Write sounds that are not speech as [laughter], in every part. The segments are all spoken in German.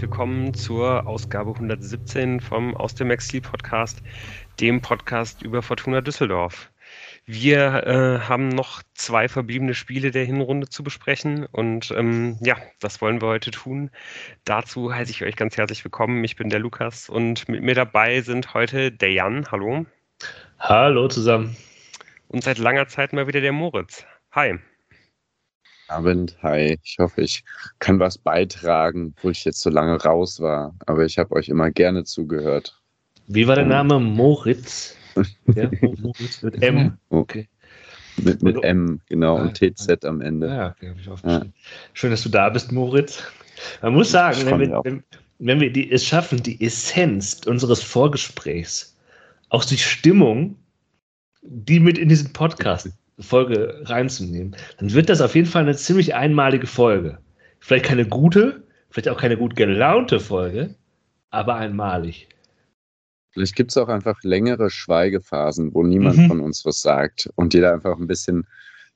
herzlich willkommen zur Ausgabe 117 vom Aus dem Exil Podcast, dem Podcast über Fortuna Düsseldorf. Wir äh, haben noch zwei verbliebene Spiele der Hinrunde zu besprechen und ähm, ja, das wollen wir heute tun. Dazu heiße ich euch ganz herzlich willkommen. Ich bin der Lukas und mit mir dabei sind heute der Jan. Hallo. Hallo zusammen. Und seit langer Zeit mal wieder der Moritz. Hi. Abend, hi. Ich hoffe, ich kann was beitragen, wo ich jetzt so lange raus war. Aber ich habe euch immer gerne zugehört. Wie war der Name? Moritz? [laughs] ja, Moritz mit M. Okay. Mit, mit M, genau, und TZ am Ende. Ja, okay, habe ich aufgeschrieben. Ja. Schön, dass du da bist, Moritz. Man muss sagen, wenn wir, wenn, wenn wir die, es schaffen, die Essenz unseres Vorgesprächs, auch die Stimmung, die mit in diesen Podcast [laughs] Folge reinzunehmen, dann wird das auf jeden Fall eine ziemlich einmalige Folge. Vielleicht keine gute, vielleicht auch keine gut gelaunte Folge, aber einmalig. Vielleicht gibt es auch einfach längere Schweigephasen, wo niemand mhm. von uns was sagt und jeder einfach ein bisschen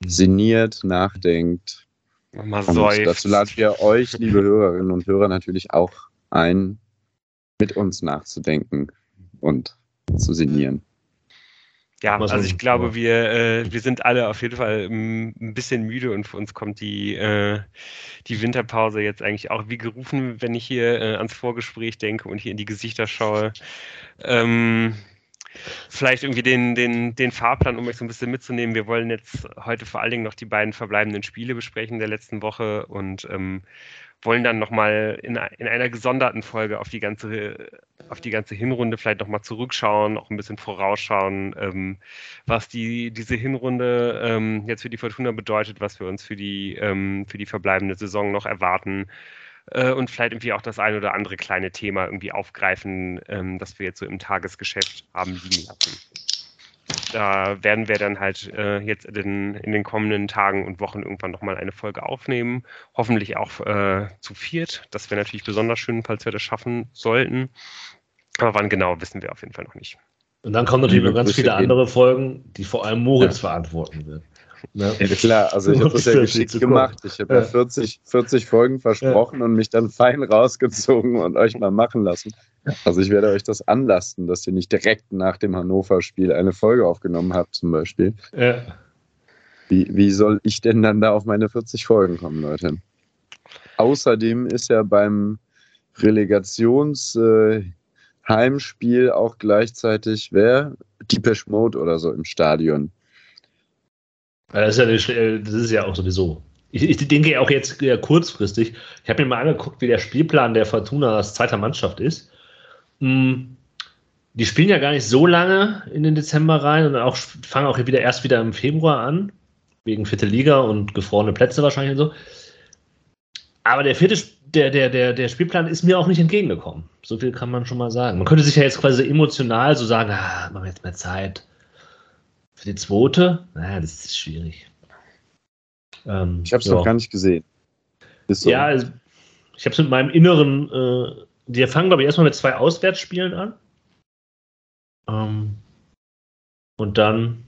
sinniert, nachdenkt. Mal und dazu laden wir euch, liebe Hörerinnen und Hörer, natürlich auch ein, mit uns nachzudenken und zu sinnieren. Ja, also ich glaube, wir, äh, wir sind alle auf jeden Fall ein bisschen müde und für uns kommt die, äh, die Winterpause jetzt eigentlich auch wie gerufen, wenn ich hier äh, ans Vorgespräch denke und hier in die Gesichter schaue. Ähm, vielleicht irgendwie den, den, den Fahrplan, um euch so ein bisschen mitzunehmen. Wir wollen jetzt heute vor allen Dingen noch die beiden verbleibenden Spiele besprechen der letzten Woche und ähm, wollen dann nochmal in, in einer gesonderten Folge auf die ganze, auf die ganze Hinrunde vielleicht nochmal zurückschauen, auch ein bisschen vorausschauen, ähm, was die, diese Hinrunde ähm, jetzt für die Fortuna bedeutet, was wir uns für die, ähm, für die verbleibende Saison noch erwarten äh, und vielleicht irgendwie auch das ein oder andere kleine Thema irgendwie aufgreifen, ähm, das wir jetzt so im Tagesgeschäft haben liegen lassen. Da werden wir dann halt äh, jetzt in den, in den, kommenden Tagen und Wochen irgendwann nochmal eine Folge aufnehmen. Hoffentlich auch äh, zu viert. Das wäre natürlich besonders schön, falls wir das schaffen sollten. Aber wann genau, wissen wir auf jeden Fall noch nicht. Und dann kommen natürlich noch ganz viele andere Folgen, die vor allem Moritz ja. verantworten wird. Ne? Ja, klar, also ich habe das ja geschickt gemacht. Ich habe ja 40, 40 Folgen versprochen ja. und mich dann fein rausgezogen und euch mal machen lassen. Also ich werde euch das anlasten, dass ihr nicht direkt nach dem Hannover-Spiel eine Folge aufgenommen habt, zum Beispiel. Ja. Wie, wie soll ich denn dann da auf meine 40 Folgen kommen, Leute? Außerdem ist ja beim Relegationsheimspiel äh, auch gleichzeitig wer? Deepesh Mode oder so im Stadion. Das ist, ja, das ist ja auch sowieso. Ich, ich denke auch jetzt ja, kurzfristig. Ich habe mir mal angeguckt, wie der Spielplan der Fortuna als zweiter Mannschaft ist. Hm, die spielen ja gar nicht so lange in den Dezember rein und auch, fangen auch wieder erst wieder im Februar an, wegen vierte Liga und gefrorene Plätze wahrscheinlich und so. Aber der vierte, der, der, der, der Spielplan ist mir auch nicht entgegengekommen. So viel kann man schon mal sagen. Man könnte sich ja jetzt quasi emotional so sagen, ah, machen wir jetzt mehr Zeit. Für die zweite? Naja, das ist schwierig. Ähm, ich habe es ja. noch gar nicht gesehen. So. Ja, also, ich habe es mit meinem inneren. Äh, die fangen, glaube ich, erstmal mit zwei Auswärtsspielen an. Ähm, und dann.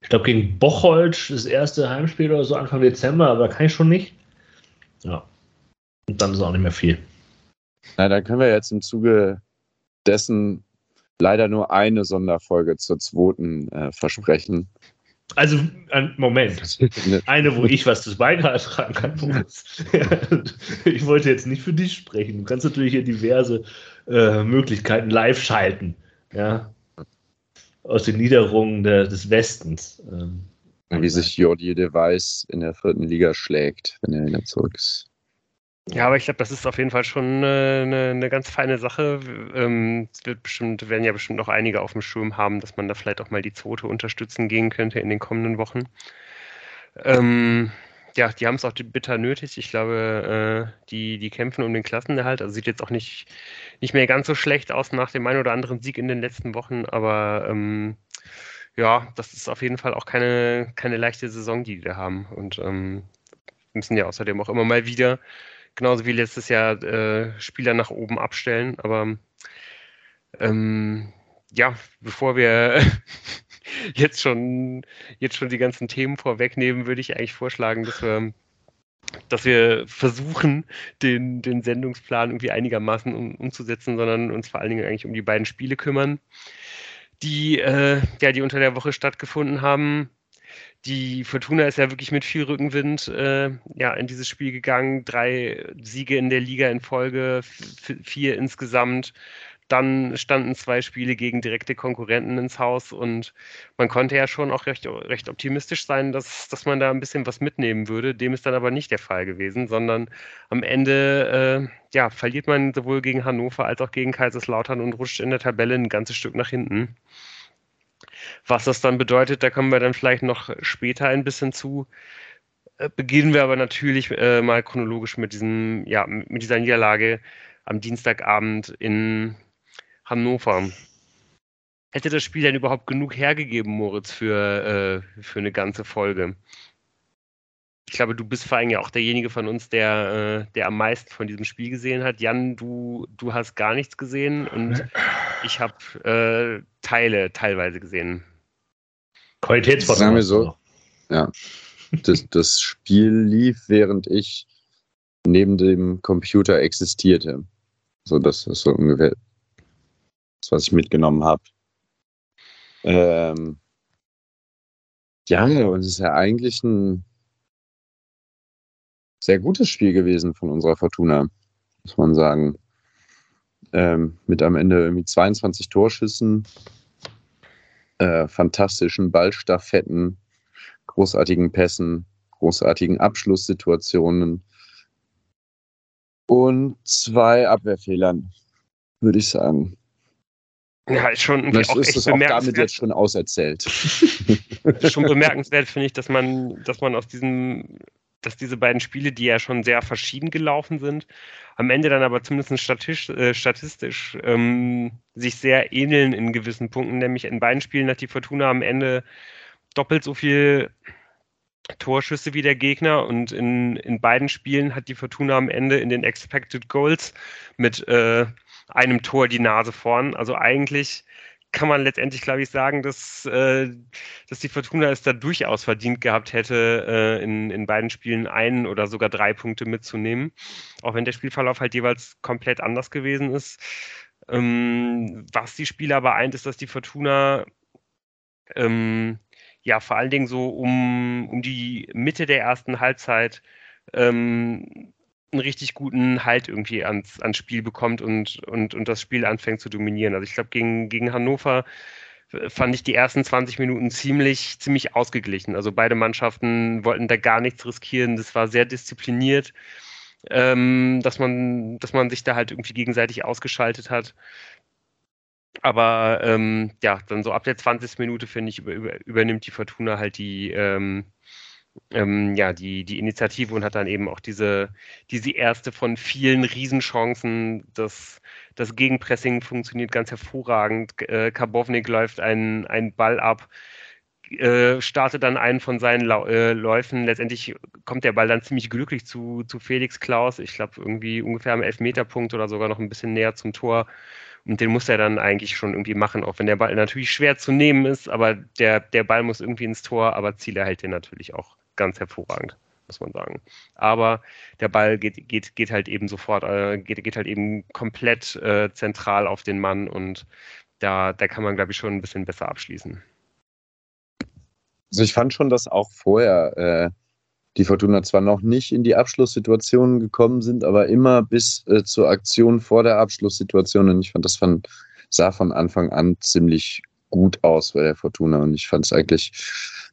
Ich glaube, gegen Bocholt das erste Heimspiel oder so Anfang Dezember, aber da kann ich schon nicht. Ja. Und dann ist auch nicht mehr viel. Na, dann können wir jetzt im Zuge dessen leider nur eine Sonderfolge zur zweiten äh, versprechen. Also, Moment. Eine, wo ich was zu beitragen kann. [laughs] ich wollte jetzt nicht für dich sprechen. Du kannst natürlich hier diverse äh, Möglichkeiten live schalten. Ja. Aus den Niederungen der, des Westens. Ähm, Wie sich Jordi de Weiß in der vierten Liga schlägt, wenn er wieder zurück ist. Ja, aber ich glaube, das ist auf jeden Fall schon eine, eine, eine ganz feine Sache. Ähm, es wird bestimmt, werden ja bestimmt noch einige auf dem Schirm haben, dass man da vielleicht auch mal die Zote unterstützen gehen könnte in den kommenden Wochen. Ähm, ja, die haben es auch bitter nötig. Ich glaube, äh, die, die kämpfen um den Klassenerhalt. Also sieht jetzt auch nicht, nicht mehr ganz so schlecht aus nach dem einen oder anderen Sieg in den letzten Wochen, aber ähm, ja, das ist auf jeden Fall auch keine, keine leichte Saison, die die da haben. Und ähm, müssen ja außerdem auch immer mal wieder genauso wie letztes Jahr äh, Spieler nach oben abstellen. Aber ähm, ja, bevor wir [laughs] jetzt schon jetzt schon die ganzen Themen vorwegnehmen, würde ich eigentlich vorschlagen, dass wir dass wir versuchen, den, den Sendungsplan irgendwie einigermaßen um, umzusetzen, sondern uns vor allen Dingen eigentlich um die beiden Spiele kümmern, die, äh, ja, die unter der Woche stattgefunden haben. Die Fortuna ist ja wirklich mit viel Rückenwind äh, ja, in dieses Spiel gegangen. Drei Siege in der Liga in Folge, vier insgesamt. Dann standen zwei Spiele gegen direkte Konkurrenten ins Haus und man konnte ja schon auch recht, recht optimistisch sein, dass, dass man da ein bisschen was mitnehmen würde. Dem ist dann aber nicht der Fall gewesen, sondern am Ende äh, ja, verliert man sowohl gegen Hannover als auch gegen Kaiserslautern und rutscht in der Tabelle ein ganzes Stück nach hinten. Was das dann bedeutet, da kommen wir dann vielleicht noch später ein bisschen zu. Äh, beginnen wir aber natürlich äh, mal chronologisch mit diesem, ja, mit dieser Niederlage am Dienstagabend in Hannover. Hätte das Spiel denn überhaupt genug hergegeben, Moritz, für, äh, für eine ganze Folge? Ich glaube, du bist vor allem ja auch derjenige von uns, der, äh, der am meisten von diesem Spiel gesehen hat. Jan, du, du hast gar nichts gesehen und [laughs] ich habe äh, Teile teilweise gesehen. Qualitätsvertrag. Sagen wir so. Ja. Das, das Spiel lief, während ich neben dem Computer existierte. So, das ist so ungefähr das, was ich mitgenommen habe. Ähm, ja, und es ist ja eigentlich ein sehr gutes Spiel gewesen von unserer Fortuna, muss man sagen. Ähm, mit am Ende irgendwie 22 Torschüssen, äh, fantastischen Ballstaffetten, großartigen Pässen, großartigen Abschlusssituationen und zwei Abwehrfehlern, würde ich sagen. Ja, ist schon irgendwie auch ist echt auch damit jetzt schon auserzählt. [laughs] schon bemerkenswert finde ich, dass man, dass man aus diesem, dass diese beiden Spiele, die ja schon sehr verschieden gelaufen sind, am Ende dann aber zumindest statistisch, äh, statistisch ähm, sich sehr ähneln in gewissen Punkten. Nämlich in beiden Spielen hat die Fortuna am Ende doppelt so viel Torschüsse wie der Gegner und in, in beiden Spielen hat die Fortuna am Ende in den Expected Goals mit äh, einem Tor die Nase vorn. Also eigentlich kann man letztendlich, glaube ich, sagen, dass, äh, dass die Fortuna es da durchaus verdient gehabt hätte, äh, in, in beiden Spielen einen oder sogar drei Punkte mitzunehmen. Auch wenn der Spielverlauf halt jeweils komplett anders gewesen ist. Ähm, was die Spieler aber eint, ist, dass die Fortuna ähm, ja vor allen Dingen so um, um die Mitte der ersten Halbzeit ähm, einen richtig guten Halt irgendwie ans, ans Spiel bekommt und, und, und das Spiel anfängt zu dominieren. Also ich glaube, gegen, gegen Hannover äh, fand ich die ersten 20 Minuten ziemlich, ziemlich ausgeglichen. Also beide Mannschaften wollten da gar nichts riskieren. Das war sehr diszipliniert, ähm, dass, man, dass man sich da halt irgendwie gegenseitig ausgeschaltet hat. Aber ähm, ja, dann so ab der 20. Minute, finde ich, über, über, übernimmt die Fortuna halt die, ähm, ähm, ja, die, die Initiative und hat dann eben auch diese, diese erste von vielen Riesenchancen. Das, das Gegenpressing funktioniert ganz hervorragend. Äh, Karbovnik läuft einen, einen Ball ab, äh, startet dann einen von seinen Lau äh, Läufen. Letztendlich kommt der Ball dann ziemlich glücklich zu, zu Felix Klaus. Ich glaube, irgendwie ungefähr am Elfmeterpunkt oder sogar noch ein bisschen näher zum Tor. Und den muss er dann eigentlich schon irgendwie machen, auch wenn der Ball natürlich schwer zu nehmen ist, aber der, der Ball muss irgendwie ins Tor, aber Ziel erhält den natürlich auch ganz hervorragend, muss man sagen. Aber der Ball geht, geht, geht halt eben sofort, äh, geht, geht halt eben komplett äh, zentral auf den Mann und da, da kann man, glaube ich, schon ein bisschen besser abschließen. Also ich fand schon, dass auch vorher äh, die Fortuna zwar noch nicht in die Abschlusssituationen gekommen sind, aber immer bis äh, zur Aktion vor der Abschlusssituation. Und ich fand, das von, sah von Anfang an ziemlich gut aus bei der Fortuna. Und ich fand es eigentlich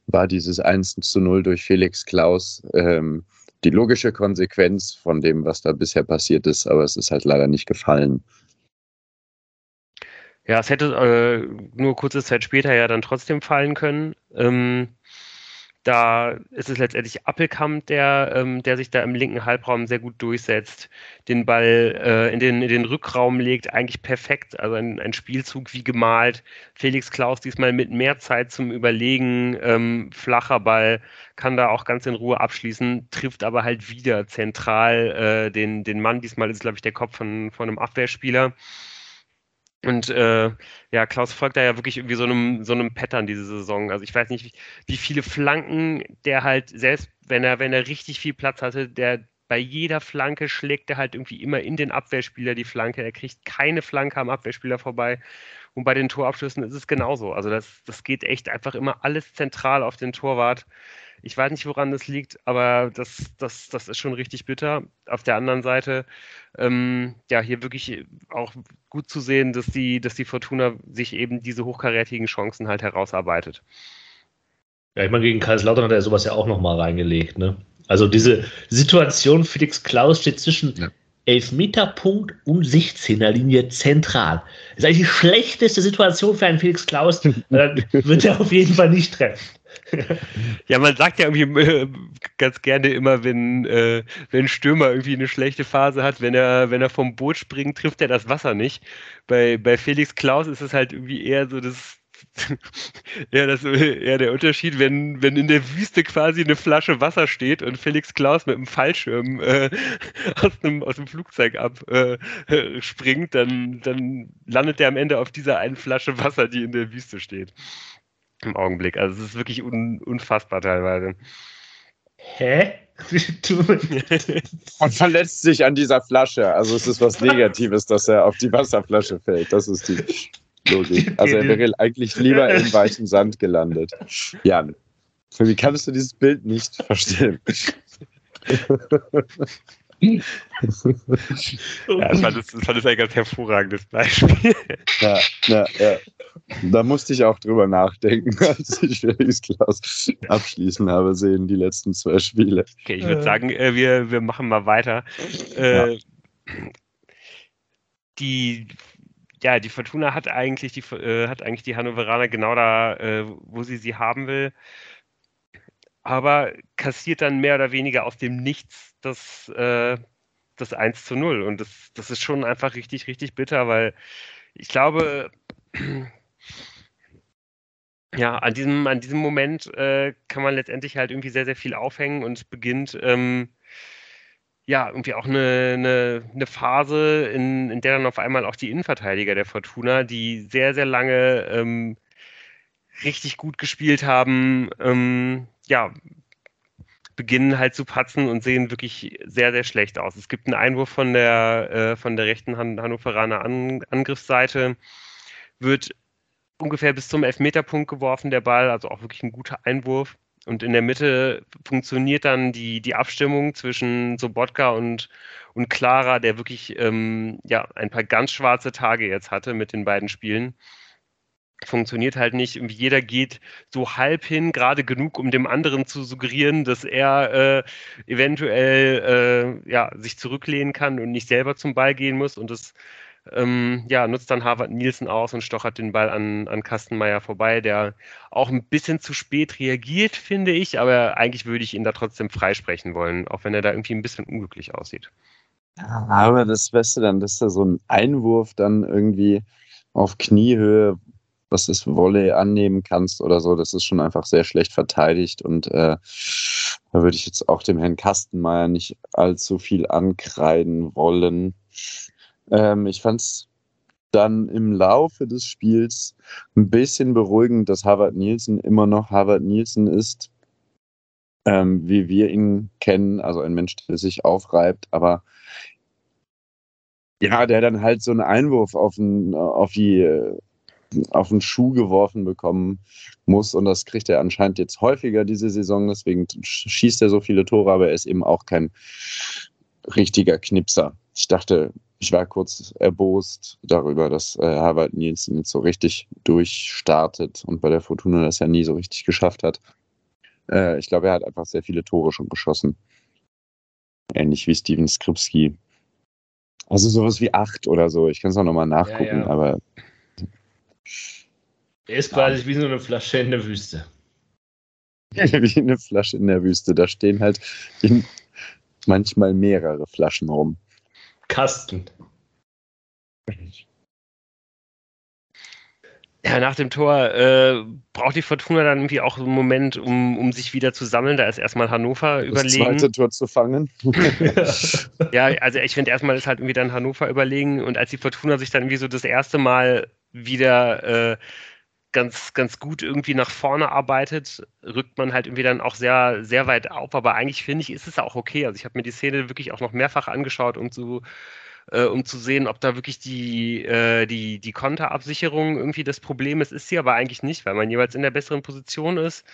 war dieses 1 zu 0 durch Felix Klaus ähm, die logische Konsequenz von dem, was da bisher passiert ist, aber es ist halt leider nicht gefallen. Ja, es hätte äh, nur kurze Zeit später ja dann trotzdem fallen können. Ähm, da ist es letztendlich Appelkamp, der, ähm, der sich da im linken Halbraum sehr gut durchsetzt, den Ball äh, in, den, in den Rückraum legt, eigentlich perfekt. Also ein, ein Spielzug wie gemalt. Felix Klaus diesmal mit mehr Zeit zum Überlegen, ähm, flacher Ball, kann da auch ganz in Ruhe abschließen, trifft aber halt wieder zentral äh, den, den Mann. Diesmal ist, glaube ich, der Kopf von, von einem Abwehrspieler Und äh, ja, Klaus folgt da ja wirklich irgendwie so einem, so einem Pattern diese Saison. Also ich weiß nicht, wie, viele Flanken der halt, selbst wenn er, wenn er richtig viel Platz hatte, der bei jeder Flanke schlägt er halt irgendwie immer in den Abwehrspieler die Flanke. Er kriegt keine Flanke am Abwehrspieler vorbei. Und bei den Torabschlüssen ist es genauso. Also das, das geht echt einfach immer alles zentral auf den Torwart. Ich weiß nicht, woran das liegt, aber das, das, das ist schon richtig bitter. Auf der anderen Seite, ähm, ja, hier wirklich auch gut zu sehen, dass die, dass die Fortuna sich eben diese hochkarätigen Chancen halt herausarbeitet. Ja, ich meine, gegen Kaiserslautern hat er sowas ja auch nochmal reingelegt, ne? Also diese Situation, Felix Klaus steht zwischen ja. Elfmeterpunkt und 16er Linie zentral. Das ist eigentlich die schlechteste Situation für einen Felix Klaus. Dann [laughs] wird er auf jeden Fall nicht treffen. [laughs] Ja, man sagt ja irgendwie äh, ganz gerne immer, wenn, äh, wenn Stürmer irgendwie eine schlechte Phase hat, wenn er, wenn er vom Boot springt, trifft er das Wasser nicht. Bei, bei Felix Klaus ist es halt irgendwie eher so das, [laughs] ja, das ist eher der Unterschied, wenn, wenn in der Wüste quasi eine Flasche Wasser steht und Felix Klaus mit einem Fallschirm äh, [laughs] aus, einem, aus dem Flugzeug abspringt, äh, dann, dann landet er am Ende auf dieser einen Flasche Wasser, die in der Wüste steht im Augenblick. Also es ist wirklich un, unfassbar teilweise. Hä? [laughs] Und verletzt sich an dieser Flasche. Also es ist was Negatives, dass er auf die Wasserflasche fällt. Das ist die Logik. Also er wäre eigentlich lieber im weichen Sand gelandet. Jan, wie kannst du dieses Bild nicht verstehen? Ja, das war das, das war das ein ganz hervorragendes Beispiel. Ja, ja, ja. Da musste ich auch drüber nachdenken, [laughs] als ich Felix Klaus abschließen habe sehen, die letzten zwei Spiele. Okay, ich würde sagen, äh, wir, wir machen mal weiter. Äh, ja. Die ja, die Fortuna hat eigentlich die, äh, hat eigentlich die Hannoveraner genau da, äh, wo sie sie haben will aber kassiert dann mehr oder weniger aus dem Nichts das, äh, das 1 zu 0. Und das, das ist schon einfach richtig, richtig bitter, weil ich glaube, [clears throat] ja, an diesem, an diesem Moment äh, kann man letztendlich halt irgendwie sehr, sehr viel aufhängen und beginnt ähm, ja irgendwie auch eine, eine, eine Phase, in, in der dann auf einmal auch die Innenverteidiger der Fortuna, die sehr, sehr lange ähm, richtig gut gespielt haben, ähm, ja, beginnen halt zu patzen und sehen wirklich sehr, sehr schlecht aus. Es gibt einen Einwurf von der, äh, von der rechten Han Hannoveraner An Angriffsseite, wird ungefähr bis zum Elfmeterpunkt geworfen, der Ball, also auch wirklich ein guter Einwurf. Und in der Mitte funktioniert dann die, die Abstimmung zwischen Sobotka und, und Clara, der wirklich ähm, ja, ein paar ganz schwarze Tage jetzt hatte mit den beiden Spielen funktioniert halt nicht. Jeder geht so halb hin, gerade genug, um dem anderen zu suggerieren, dass er äh, eventuell äh, ja, sich zurücklehnen kann und nicht selber zum Ball gehen muss. Und das ähm, ja, nutzt dann Harvard Nielsen aus und stochert den Ball an, an Kastenmeier vorbei, der auch ein bisschen zu spät reagiert, finde ich, aber eigentlich würde ich ihn da trotzdem freisprechen wollen, auch wenn er da irgendwie ein bisschen unglücklich aussieht. aber das Beste dann, dass da so ein Einwurf dann irgendwie auf Kniehöhe, was das Volley annehmen kannst oder so, das ist schon einfach sehr schlecht verteidigt und äh, da würde ich jetzt auch dem Herrn Kastenmeier nicht allzu viel ankreiden wollen. Ähm, ich fand es dann im Laufe des Spiels ein bisschen beruhigend, dass Harvard Nielsen immer noch Harvard Nielsen ist, ähm, wie wir ihn kennen, also ein Mensch, der sich aufreibt, aber ja, der dann halt so einen Einwurf auf, ein, auf die auf den Schuh geworfen bekommen muss. Und das kriegt er anscheinend jetzt häufiger diese Saison. Deswegen schießt er so viele Tore, aber er ist eben auch kein richtiger Knipser. Ich dachte, ich war kurz erbost darüber, dass äh, Harvard Nielsen jetzt so richtig durchstartet und bei der Fortuna das ja nie so richtig geschafft hat. Äh, ich glaube, er hat einfach sehr viele Tore schon geschossen. Ähnlich wie Steven Skripski. Also sowas wie acht oder so. Ich kann es auch nochmal nachgucken, ja, ja. aber er ist quasi wie so eine Flasche in der Wüste. [laughs] wie eine Flasche in der Wüste. Da stehen halt manchmal mehrere Flaschen rum. Kasten. Ja, nach dem Tor äh, braucht die Fortuna dann irgendwie auch einen Moment, um, um sich wieder zu sammeln. Da ist erstmal Hannover das überlegen. Das zweite Tor zu fangen. [laughs] ja, also ich finde erstmal ist halt irgendwie dann Hannover überlegen und als die Fortuna sich dann irgendwie so das erste Mal wieder äh, ganz, ganz gut irgendwie nach vorne arbeitet, rückt man halt irgendwie dann auch sehr, sehr weit auf. Aber eigentlich finde ich, ist es auch okay. Also ich habe mir die Szene wirklich auch noch mehrfach angeschaut, um zu äh, um zu sehen, ob da wirklich die, äh, die, die Konterabsicherung irgendwie das Problem ist. Ist sie aber eigentlich nicht, weil man jeweils in der besseren Position ist.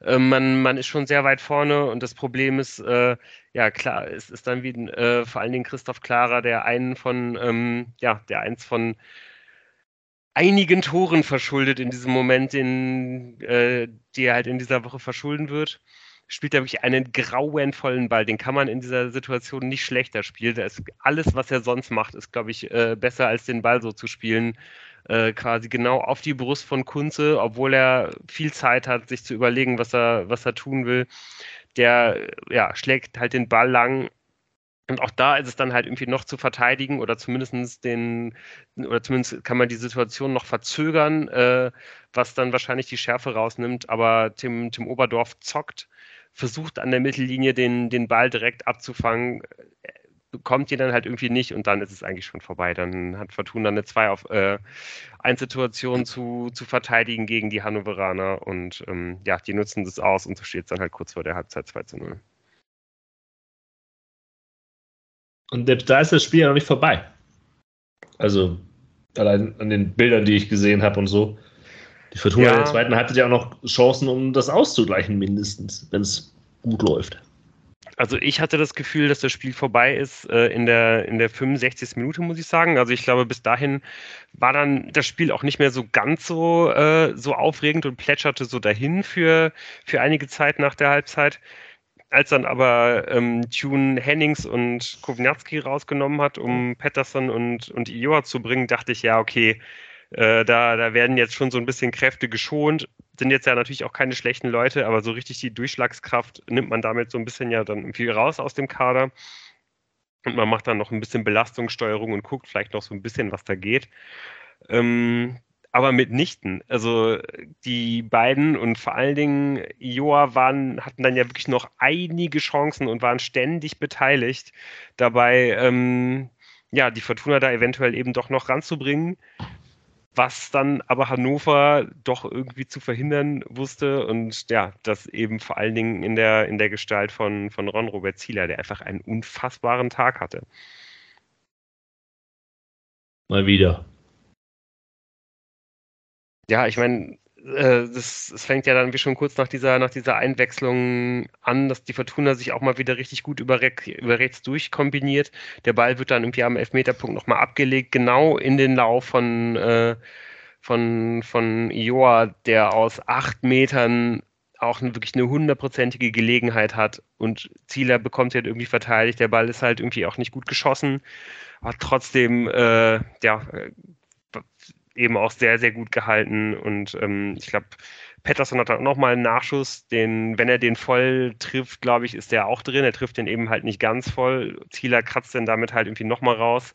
Äh, man, man ist schon sehr weit vorne und das Problem ist, äh, ja klar, es ist dann wie äh, vor allen Dingen Christoph Klarer, der einen von, ähm, ja, der eins von einigen Toren verschuldet in diesem Moment, den, äh, die er halt in dieser Woche verschulden wird spielt er wirklich einen grauenvollen Ball. Den kann man in dieser Situation nicht schlechter spielen. Da ist alles, was er sonst macht, ist, glaube ich, äh, besser als den Ball so zu spielen. Äh, quasi genau auf die Brust von Kunze, obwohl er viel Zeit hat, sich zu überlegen, was er, was er tun will. Der ja, schlägt halt den Ball lang und auch da ist es dann halt irgendwie noch zu verteidigen oder zumindest den, oder zumindest kann man die Situation noch verzögern, äh, was dann wahrscheinlich die Schärfe rausnimmt. Aber Tim, Tim Oberdorf zockt versucht an der Mittellinie den, den Ball direkt abzufangen, bekommt ihn dann halt irgendwie nicht und dann ist es eigentlich schon vorbei. Dann hat Fortuna eine 2 auf äh, 1 Situation zu, zu verteidigen gegen die Hannoveraner und ähm, ja, die nutzen das aus und so steht es dann halt kurz vor der Halbzeit 2 zu 0. Und selbst da ist das Spiel ja noch nicht vorbei. Also allein an den Bildern, die ich gesehen habe und so. Die Fortuna ja. der zweiten hatte ja auch noch Chancen, um das auszugleichen, mindestens, wenn es gut läuft. Also ich hatte das Gefühl, dass das Spiel vorbei ist äh, in, der, in der 65. Minute, muss ich sagen. Also ich glaube, bis dahin war dann das Spiel auch nicht mehr so ganz so, äh, so aufregend und plätscherte so dahin für, für einige Zeit nach der Halbzeit. Als dann aber ähm, Tune Hennings und Kovnatski rausgenommen hat, um Patterson und, und Ioa zu bringen, dachte ich, ja, okay, äh, da, da werden jetzt schon so ein bisschen Kräfte geschont. Sind jetzt ja natürlich auch keine schlechten Leute, aber so richtig die Durchschlagskraft nimmt man damit so ein bisschen ja dann viel raus aus dem Kader. Und man macht dann noch ein bisschen Belastungssteuerung und guckt vielleicht noch so ein bisschen, was da geht. Ähm, aber mitnichten. Also die beiden und vor allen Dingen Joa waren, hatten dann ja wirklich noch einige Chancen und waren ständig beteiligt, dabei ähm, ja, die Fortuna da eventuell eben doch noch ranzubringen was dann aber Hannover doch irgendwie zu verhindern wusste und ja, das eben vor allen Dingen in der, in der Gestalt von, von Ron Robert Zieler, der einfach einen unfassbaren Tag hatte. Mal wieder. Ja, ich meine, äh, das, das, fängt ja dann wie schon kurz nach dieser, nach dieser Einwechslung an, dass die Fortuna sich auch mal wieder richtig gut über, über rechts durchkombiniert. Der Ball wird dann irgendwie am Elfmeterpunkt nochmal abgelegt, genau in den Lauf von, äh, von, von Ioa, der aus acht Metern auch wirklich eine hundertprozentige Gelegenheit hat und Zieler bekommt halt irgendwie verteidigt. Der Ball ist halt irgendwie auch nicht gut geschossen, aber trotzdem, äh, ja, eben auch sehr, sehr gut gehalten. Und ähm, ich glaube, Patterson hat dann auch nochmal einen Nachschuss, den, wenn er den voll trifft, glaube ich, ist der auch drin. Er trifft den eben halt nicht ganz voll. Zieler kratzt den damit halt irgendwie nochmal raus.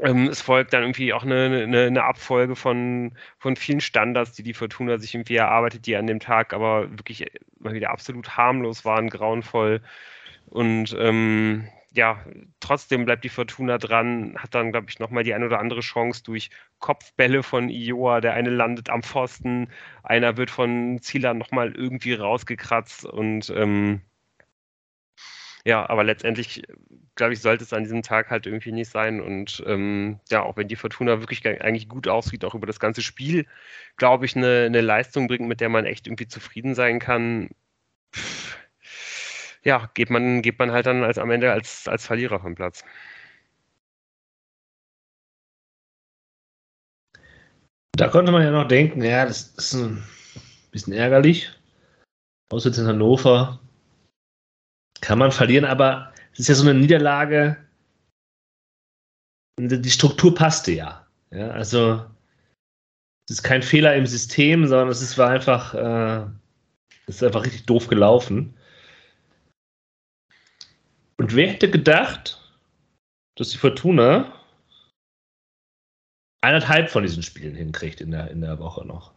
Ähm, es folgt dann irgendwie auch eine, eine, eine, Abfolge von, von vielen Standards, die die Fortuna sich irgendwie erarbeitet, die an dem Tag aber wirklich mal wieder absolut harmlos waren, grauenvoll. Und ähm, ja, trotzdem bleibt die Fortuna dran, hat dann, glaube ich, nochmal die eine oder andere Chance durch Kopfbälle von Ioa. Der eine landet am Pfosten, einer wird von Zieler nochmal irgendwie rausgekratzt und ähm, ja, aber letztendlich, glaube ich, sollte es an diesem Tag halt irgendwie nicht sein. Und ähm, ja, auch wenn die Fortuna wirklich eigentlich gut aussieht, auch über das ganze Spiel, glaube ich, eine, eine Leistung bringt, mit der man echt irgendwie zufrieden sein kann. Pff, ja, geht man, geht man halt dann als am Ende als, als Verlierer vom Platz. Da konnte man ja noch denken, ja, das ist ein bisschen ärgerlich. Auswärts in Hannover kann man verlieren, aber es ist ja so eine Niederlage. Die Struktur passte ja. ja also es ist kein Fehler im System, sondern es ist, war einfach, äh, es ist einfach richtig doof gelaufen. Und wer hätte gedacht, dass die Fortuna eineinhalb von diesen Spielen hinkriegt in der, in der Woche noch.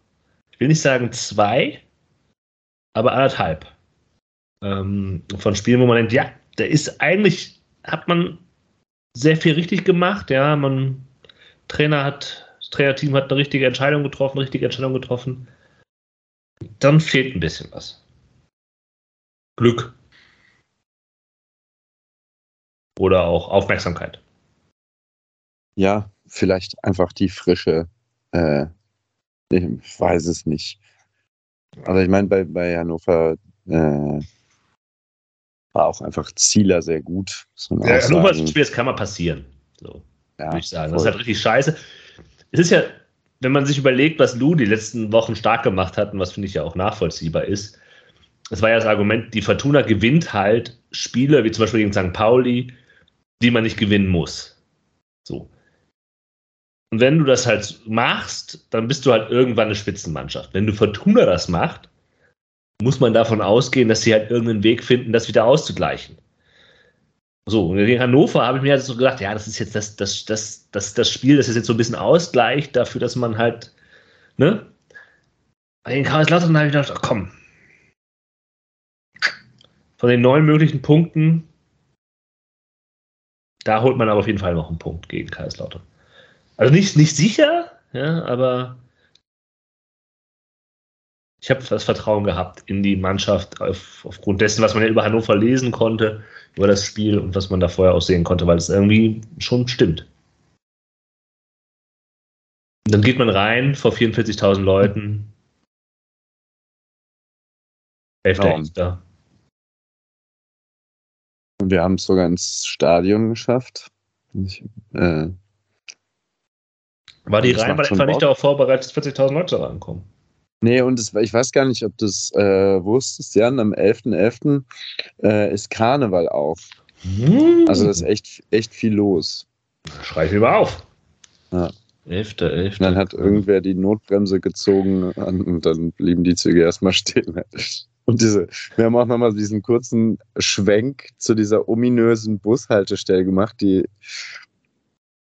Ich will nicht sagen zwei, aber anderthalb. Ähm, von Spielen, wo man denkt, ja, der ist eigentlich, hat man sehr viel richtig gemacht, ja, man, Trainer hat, das Trainerteam hat eine richtige Entscheidung getroffen, eine richtige Entscheidung getroffen. Dann fehlt ein bisschen was. Glück. Oder auch Aufmerksamkeit. Ja, vielleicht einfach die frische, äh, ich weiß es nicht. Aber ich meine, bei, bei Hannover äh, war auch einfach Zieler sehr gut. Ja, Hannover Spiel, das kann mal passieren. So, ja, würde ich sagen. Voll. Das ist halt richtig scheiße. Es ist ja, wenn man sich überlegt, was Lou die letzten Wochen stark gemacht hat und was finde ich ja auch nachvollziehbar ist, es war ja das Argument, die Fortuna gewinnt halt Spiele, wie zum Beispiel gegen St. Pauli, die man nicht gewinnen muss. So. Und wenn du das halt machst, dann bist du halt irgendwann eine Spitzenmannschaft. Wenn du Fortuna das macht, muss man davon ausgehen, dass sie halt irgendeinen Weg finden, das wieder auszugleichen. So, gegen Hannover habe ich mir halt so gedacht, ja, das ist jetzt das, das, das, das, das Spiel, das ist jetzt so ein bisschen Ausgleich dafür, dass man halt, ne? Bei den Kaiserslautern habe ich gedacht, ach komm. Von den neun möglichen Punkten, da holt man aber auf jeden Fall noch einen Punkt gegen Kaiserslautern. Also nicht, nicht sicher, ja, aber ich habe das Vertrauen gehabt in die Mannschaft auf, aufgrund dessen, was man ja über Hannover lesen konnte, über das Spiel und was man da vorher auch sehen konnte, weil es irgendwie schon stimmt. Und dann geht man rein vor 44.000 Leuten. Elfter, Elfter. Und wir haben es sogar ins Stadion geschafft. Ich, äh, war die Rheinbahn etwa nicht darauf vorbereitet, dass 40.000 Leute rankommen? Nee, und das, ich weiß gar nicht, ob du es äh, wusstest, Jan, am 11.11. .11., äh, ist Karneval auf. Hm. Also da ist echt, echt viel los. Schrei ich lieber auf. Ja. 11.11. 11. Dann hat irgendwer die Notbremse gezogen und dann blieben die Züge erstmal stehen. Und diese, wir haben auch nochmal diesen kurzen Schwenk zu dieser ominösen Bushaltestelle gemacht, die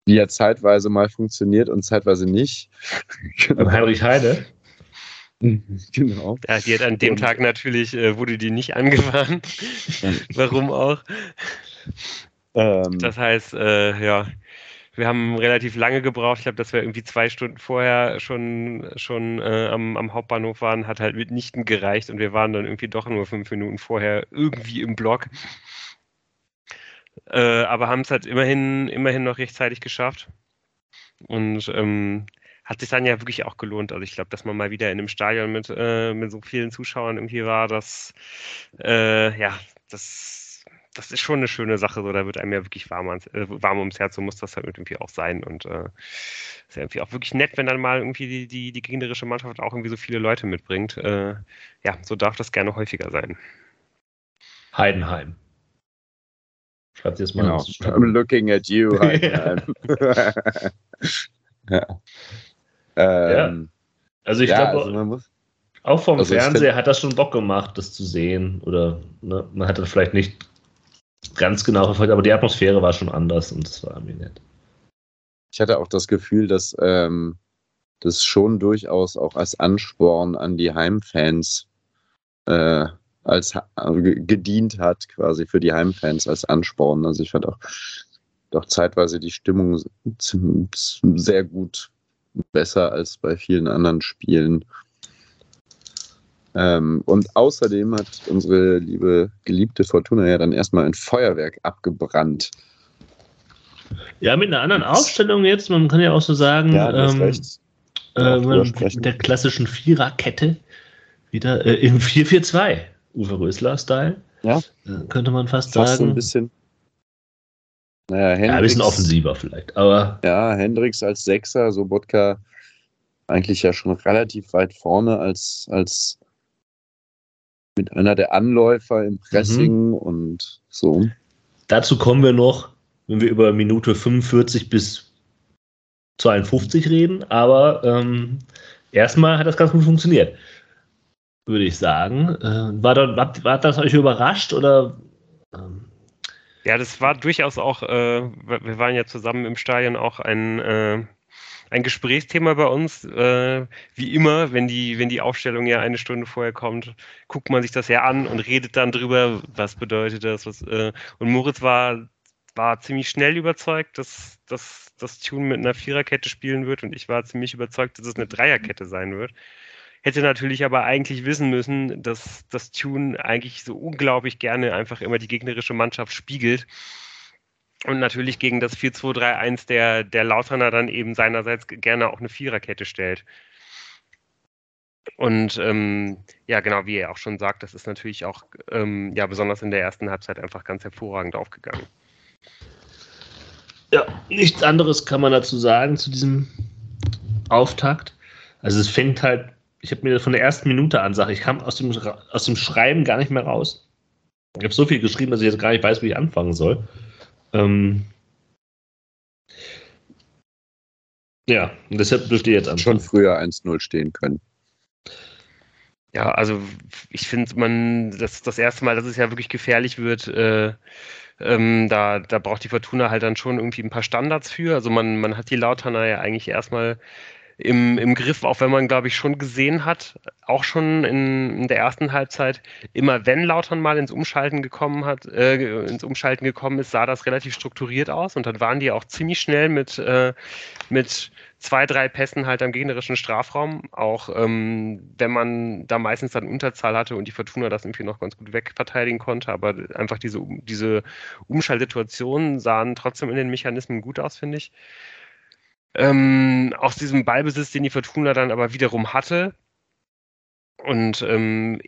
die ja zeitweise mal funktioniert und zeitweise nicht. [laughs] genau. Heinrich Heide. [laughs] Genau. Ja, die hat an dem und, Tag natürlich, äh, wurde die nicht angewandt. [laughs] Warum auch? Ähm, das heißt, äh, ja, wir haben relativ lange gebraucht. Ich glaube, dass wir irgendwie zwei Stunden vorher schon, schon äh, am, am, Hauptbahnhof waren, hat halt mitnichten gereicht und wir waren dann irgendwie doch nur fünf Minuten vorher irgendwie im Block. Äh, aber haben es halt immerhin, immerhin noch rechtzeitig geschafft. Und ähm, hat sich dann ja wirklich auch gelohnt. Also ich glaube, dass man mal wieder in einem Stadion mit, äh, mit so vielen Zuschauern irgendwie war, das äh, ja, das, das ist schon eine schöne Sache. So, da wird einem ja wirklich warm, ans, äh, warm ums Herz, so muss das halt irgendwie auch sein. Und äh, ist ja irgendwie auch wirklich nett, wenn dann mal irgendwie die, die, die gegnerische Mannschaft auch irgendwie so viele Leute mitbringt. Äh, ja, so darf das gerne häufiger sein. Heidenheim. Schreibt ihr es mal. Genau. [laughs] I'm looking at you. [laughs] [laughs] ja. Ähm, Also ich ja, glaube, also auch vom also Fernseher hat das schon Bock gemacht, das zu sehen. Oder ne, man hat das vielleicht nicht ganz genau verfolgt, aber die Atmosphäre war schon anders und es war irgendwie nett. Ich hatte auch das Gefühl, dass ähm, das schon durchaus auch als Ansporn an die Heimfans äh, als gedient hat, quasi für die Heimfans als Ansporn. Also ich fand auch doch zeitweise die Stimmung sehr gut besser als bei vielen anderen Spielen. Ähm, und außerdem hat unsere liebe geliebte Fortuna ja dann erstmal ein Feuerwerk abgebrannt. Ja, mit einer anderen Aufstellung jetzt, man kann ja auch so sagen, ja, ähm. Äh, mit der klassischen Viererkette wieder äh, im 4-4-2. Uwe Rösler-Style. Ja. Äh, könnte man fast, fast sagen. So ein bisschen. Naja, Hendrix, ja, ein bisschen offensiver vielleicht, aber. Ja, Hendrix als Sechser, Sobotka eigentlich ja schon relativ weit vorne als, als mit einer der Anläufer im Pressing mhm. und so. Dazu kommen wir noch, wenn wir über Minute 45 bis 52 reden, aber ähm, erstmal hat das ganz gut funktioniert würde ich sagen. Äh, war, da, war, war, das euch überrascht oder? Ähm? Ja, das war durchaus auch, äh, wir waren ja zusammen im Stadion auch ein, äh, ein Gesprächsthema bei uns. Äh, wie immer, wenn die, wenn die Aufstellung ja eine Stunde vorher kommt, guckt man sich das ja an und redet dann drüber, was bedeutet das. Was, äh, und Moritz war, war ziemlich schnell überzeugt, dass, dass das Tune mit einer Viererkette spielen wird und ich war ziemlich überzeugt, dass es eine Dreierkette sein wird. Hätte natürlich aber eigentlich wissen müssen, dass das Tune eigentlich so unglaublich gerne einfach immer die gegnerische Mannschaft spiegelt. Und natürlich gegen das 4-2-3-1 der, der Lauterner dann eben seinerseits gerne auch eine Viererkette stellt. Und ähm, ja, genau, wie er auch schon sagt, das ist natürlich auch ähm, ja besonders in der ersten Halbzeit einfach ganz hervorragend aufgegangen. Ja, nichts anderes kann man dazu sagen zu diesem Auftakt. Also es fängt halt ich habe mir von der ersten Minute an, sage ich, kam aus dem, aus dem Schreiben gar nicht mehr raus. Ich habe so viel geschrieben, dass ich jetzt gar nicht weiß, wie ich anfangen soll. Ähm ja, und deshalb dürft ihr jetzt anfangen. Schon früher 1-0 stehen können. Ja, also ich finde, man, das das erste Mal, dass es ja wirklich gefährlich wird, äh, ähm, da, da braucht die Fortuna halt dann schon irgendwie ein paar Standards für. Also man, man hat die Lauterner ja eigentlich erstmal im, im Griff, auch wenn man, glaube ich, schon gesehen hat, auch schon in, in, der ersten Halbzeit, immer wenn Lautern mal ins Umschalten gekommen hat, äh, ins Umschalten gekommen ist, sah das relativ strukturiert aus. Und dann waren die auch ziemlich schnell mit, äh, mit zwei, drei Pässen halt am gegnerischen Strafraum, auch ähm, wenn man da meistens dann Unterzahl hatte und die Fortuna das irgendwie noch ganz gut wegverteidigen konnte, aber einfach diese, diese Umschaltsituationen sahen trotzdem in den Mechanismen gut aus, finde ich. Ähm, aus diesem Ballbesitz, den die Fortuna dann aber wiederum hatte. Und ähm,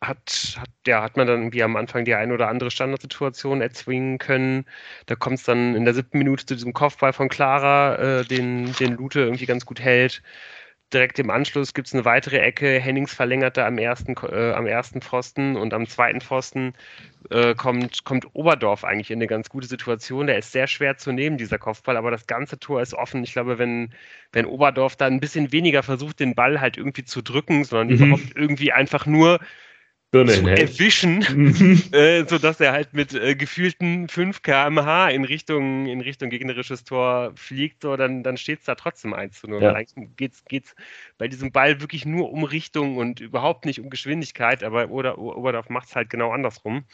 hat, hat, ja, hat man dann irgendwie am Anfang die ein oder andere Standardsituation erzwingen können. Da kommt es dann in der siebten Minute zu diesem Kopfball von Clara, äh, den, den Lute irgendwie ganz gut hält direkt im Anschluss gibt es eine weitere Ecke. Hennings verlängert da am ersten, äh, am ersten Pfosten und am zweiten Pfosten äh, kommt, kommt Oberdorf eigentlich in eine ganz gute Situation. Der ist sehr schwer zu nehmen, dieser Kopfball, aber das ganze Tor ist offen. Ich glaube, wenn, wenn Oberdorf da ein bisschen weniger versucht, den Ball halt irgendwie zu drücken, sondern mhm. überhaupt irgendwie einfach nur Birne zu erwischen, mhm. [laughs] äh, sodass er halt mit äh, gefühlten 5 km/h in Richtung, in Richtung gegnerisches Tor fliegt, so, dann, dann steht es da trotzdem 1 zu 0. Ja. Eigentlich geht es bei diesem Ball wirklich nur um Richtung und überhaupt nicht um Geschwindigkeit, aber Oder, Oberdorf macht es halt genau andersrum.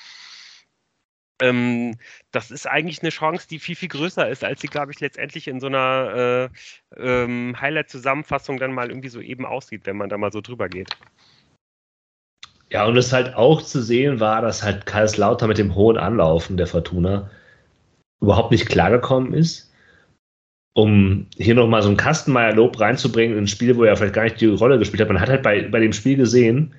Ähm, das ist eigentlich eine Chance, die viel, viel größer ist, als sie, glaube ich, letztendlich in so einer äh, ähm, Highlight-Zusammenfassung dann mal irgendwie so eben aussieht, wenn man da mal so drüber geht. Ja, und es halt auch zu sehen war, dass halt Kaiserslautern mit dem hohen Anlaufen der Fortuna überhaupt nicht klargekommen ist. Um hier nochmal so ein Kastenmeier-Lob reinzubringen in ein Spiel, wo er vielleicht gar nicht die Rolle gespielt hat. Man hat halt bei, bei dem Spiel gesehen,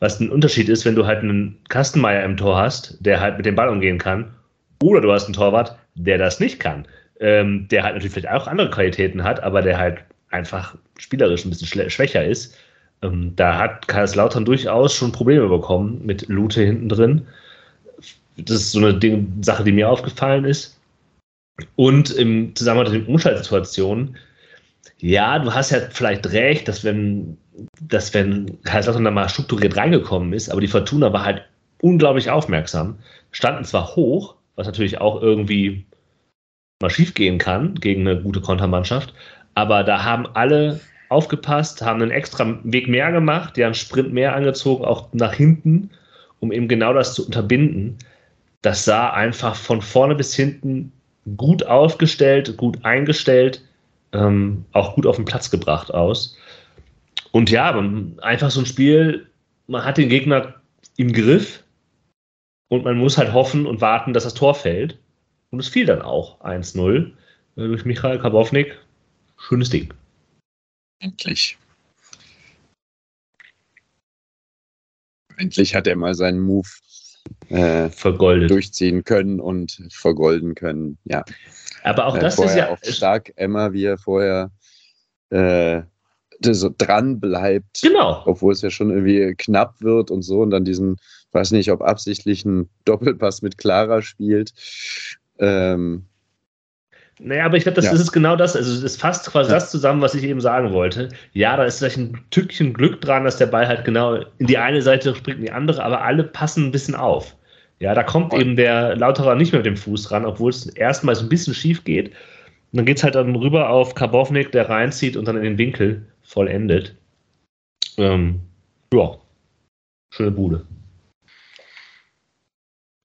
was ein Unterschied ist, wenn du halt einen Kastenmeier im Tor hast, der halt mit dem Ball umgehen kann, oder du hast einen Torwart, der das nicht kann. Ähm, der halt natürlich vielleicht auch andere Qualitäten hat, aber der halt einfach spielerisch ein bisschen schwächer ist. Ähm, da hat Kaiserslautern durchaus schon Probleme bekommen mit Lute hinten drin. Das ist so eine Ding, Sache, die mir aufgefallen ist. Und im Zusammenhang mit den Umschaltsituationen, ja, du hast ja vielleicht recht, dass wenn, dass wenn Kaiserslautern da mal strukturiert reingekommen ist, aber die Fortuna war halt unglaublich aufmerksam, standen zwar hoch, was natürlich auch irgendwie mal schief gehen kann gegen eine gute Kontermannschaft, aber da haben alle aufgepasst, haben einen extra Weg mehr gemacht, die haben Sprint mehr angezogen, auch nach hinten, um eben genau das zu unterbinden. Das sah einfach von vorne bis hinten gut aufgestellt, gut eingestellt, ähm, auch gut auf den Platz gebracht aus. Und ja, einfach so ein Spiel, man hat den Gegner im Griff und man muss halt hoffen und warten, dass das Tor fällt. Und es fiel dann auch 1-0 äh, durch Michael Kabownik. Schönes Ding. Endlich. Endlich hat er mal seinen Move äh, vergoldet durchziehen können und vergolden können. Ja. Aber auch äh, das ist ja auch stark Emma, wie er vorher äh, so dran bleibt. Genau. Obwohl es ja schon irgendwie knapp wird und so und dann diesen, weiß nicht, ob absichtlichen Doppelpass mit Clara spielt. Ähm, naja, aber ich glaube, das ja. ist genau das. Also, es fasst quasi ja. das zusammen, was ich eben sagen wollte. Ja, da ist vielleicht ein Tückchen Glück dran, dass der Ball halt genau in die eine Seite springt, in die andere, aber alle passen ein bisschen auf. Ja, da kommt eben der Lauterer nicht mehr mit dem Fuß ran, obwohl es erstmal so ein bisschen schief geht. dann geht es halt dann rüber auf Karbovnik, der reinzieht und dann in den Winkel vollendet. Ähm, ja, schöne Bude.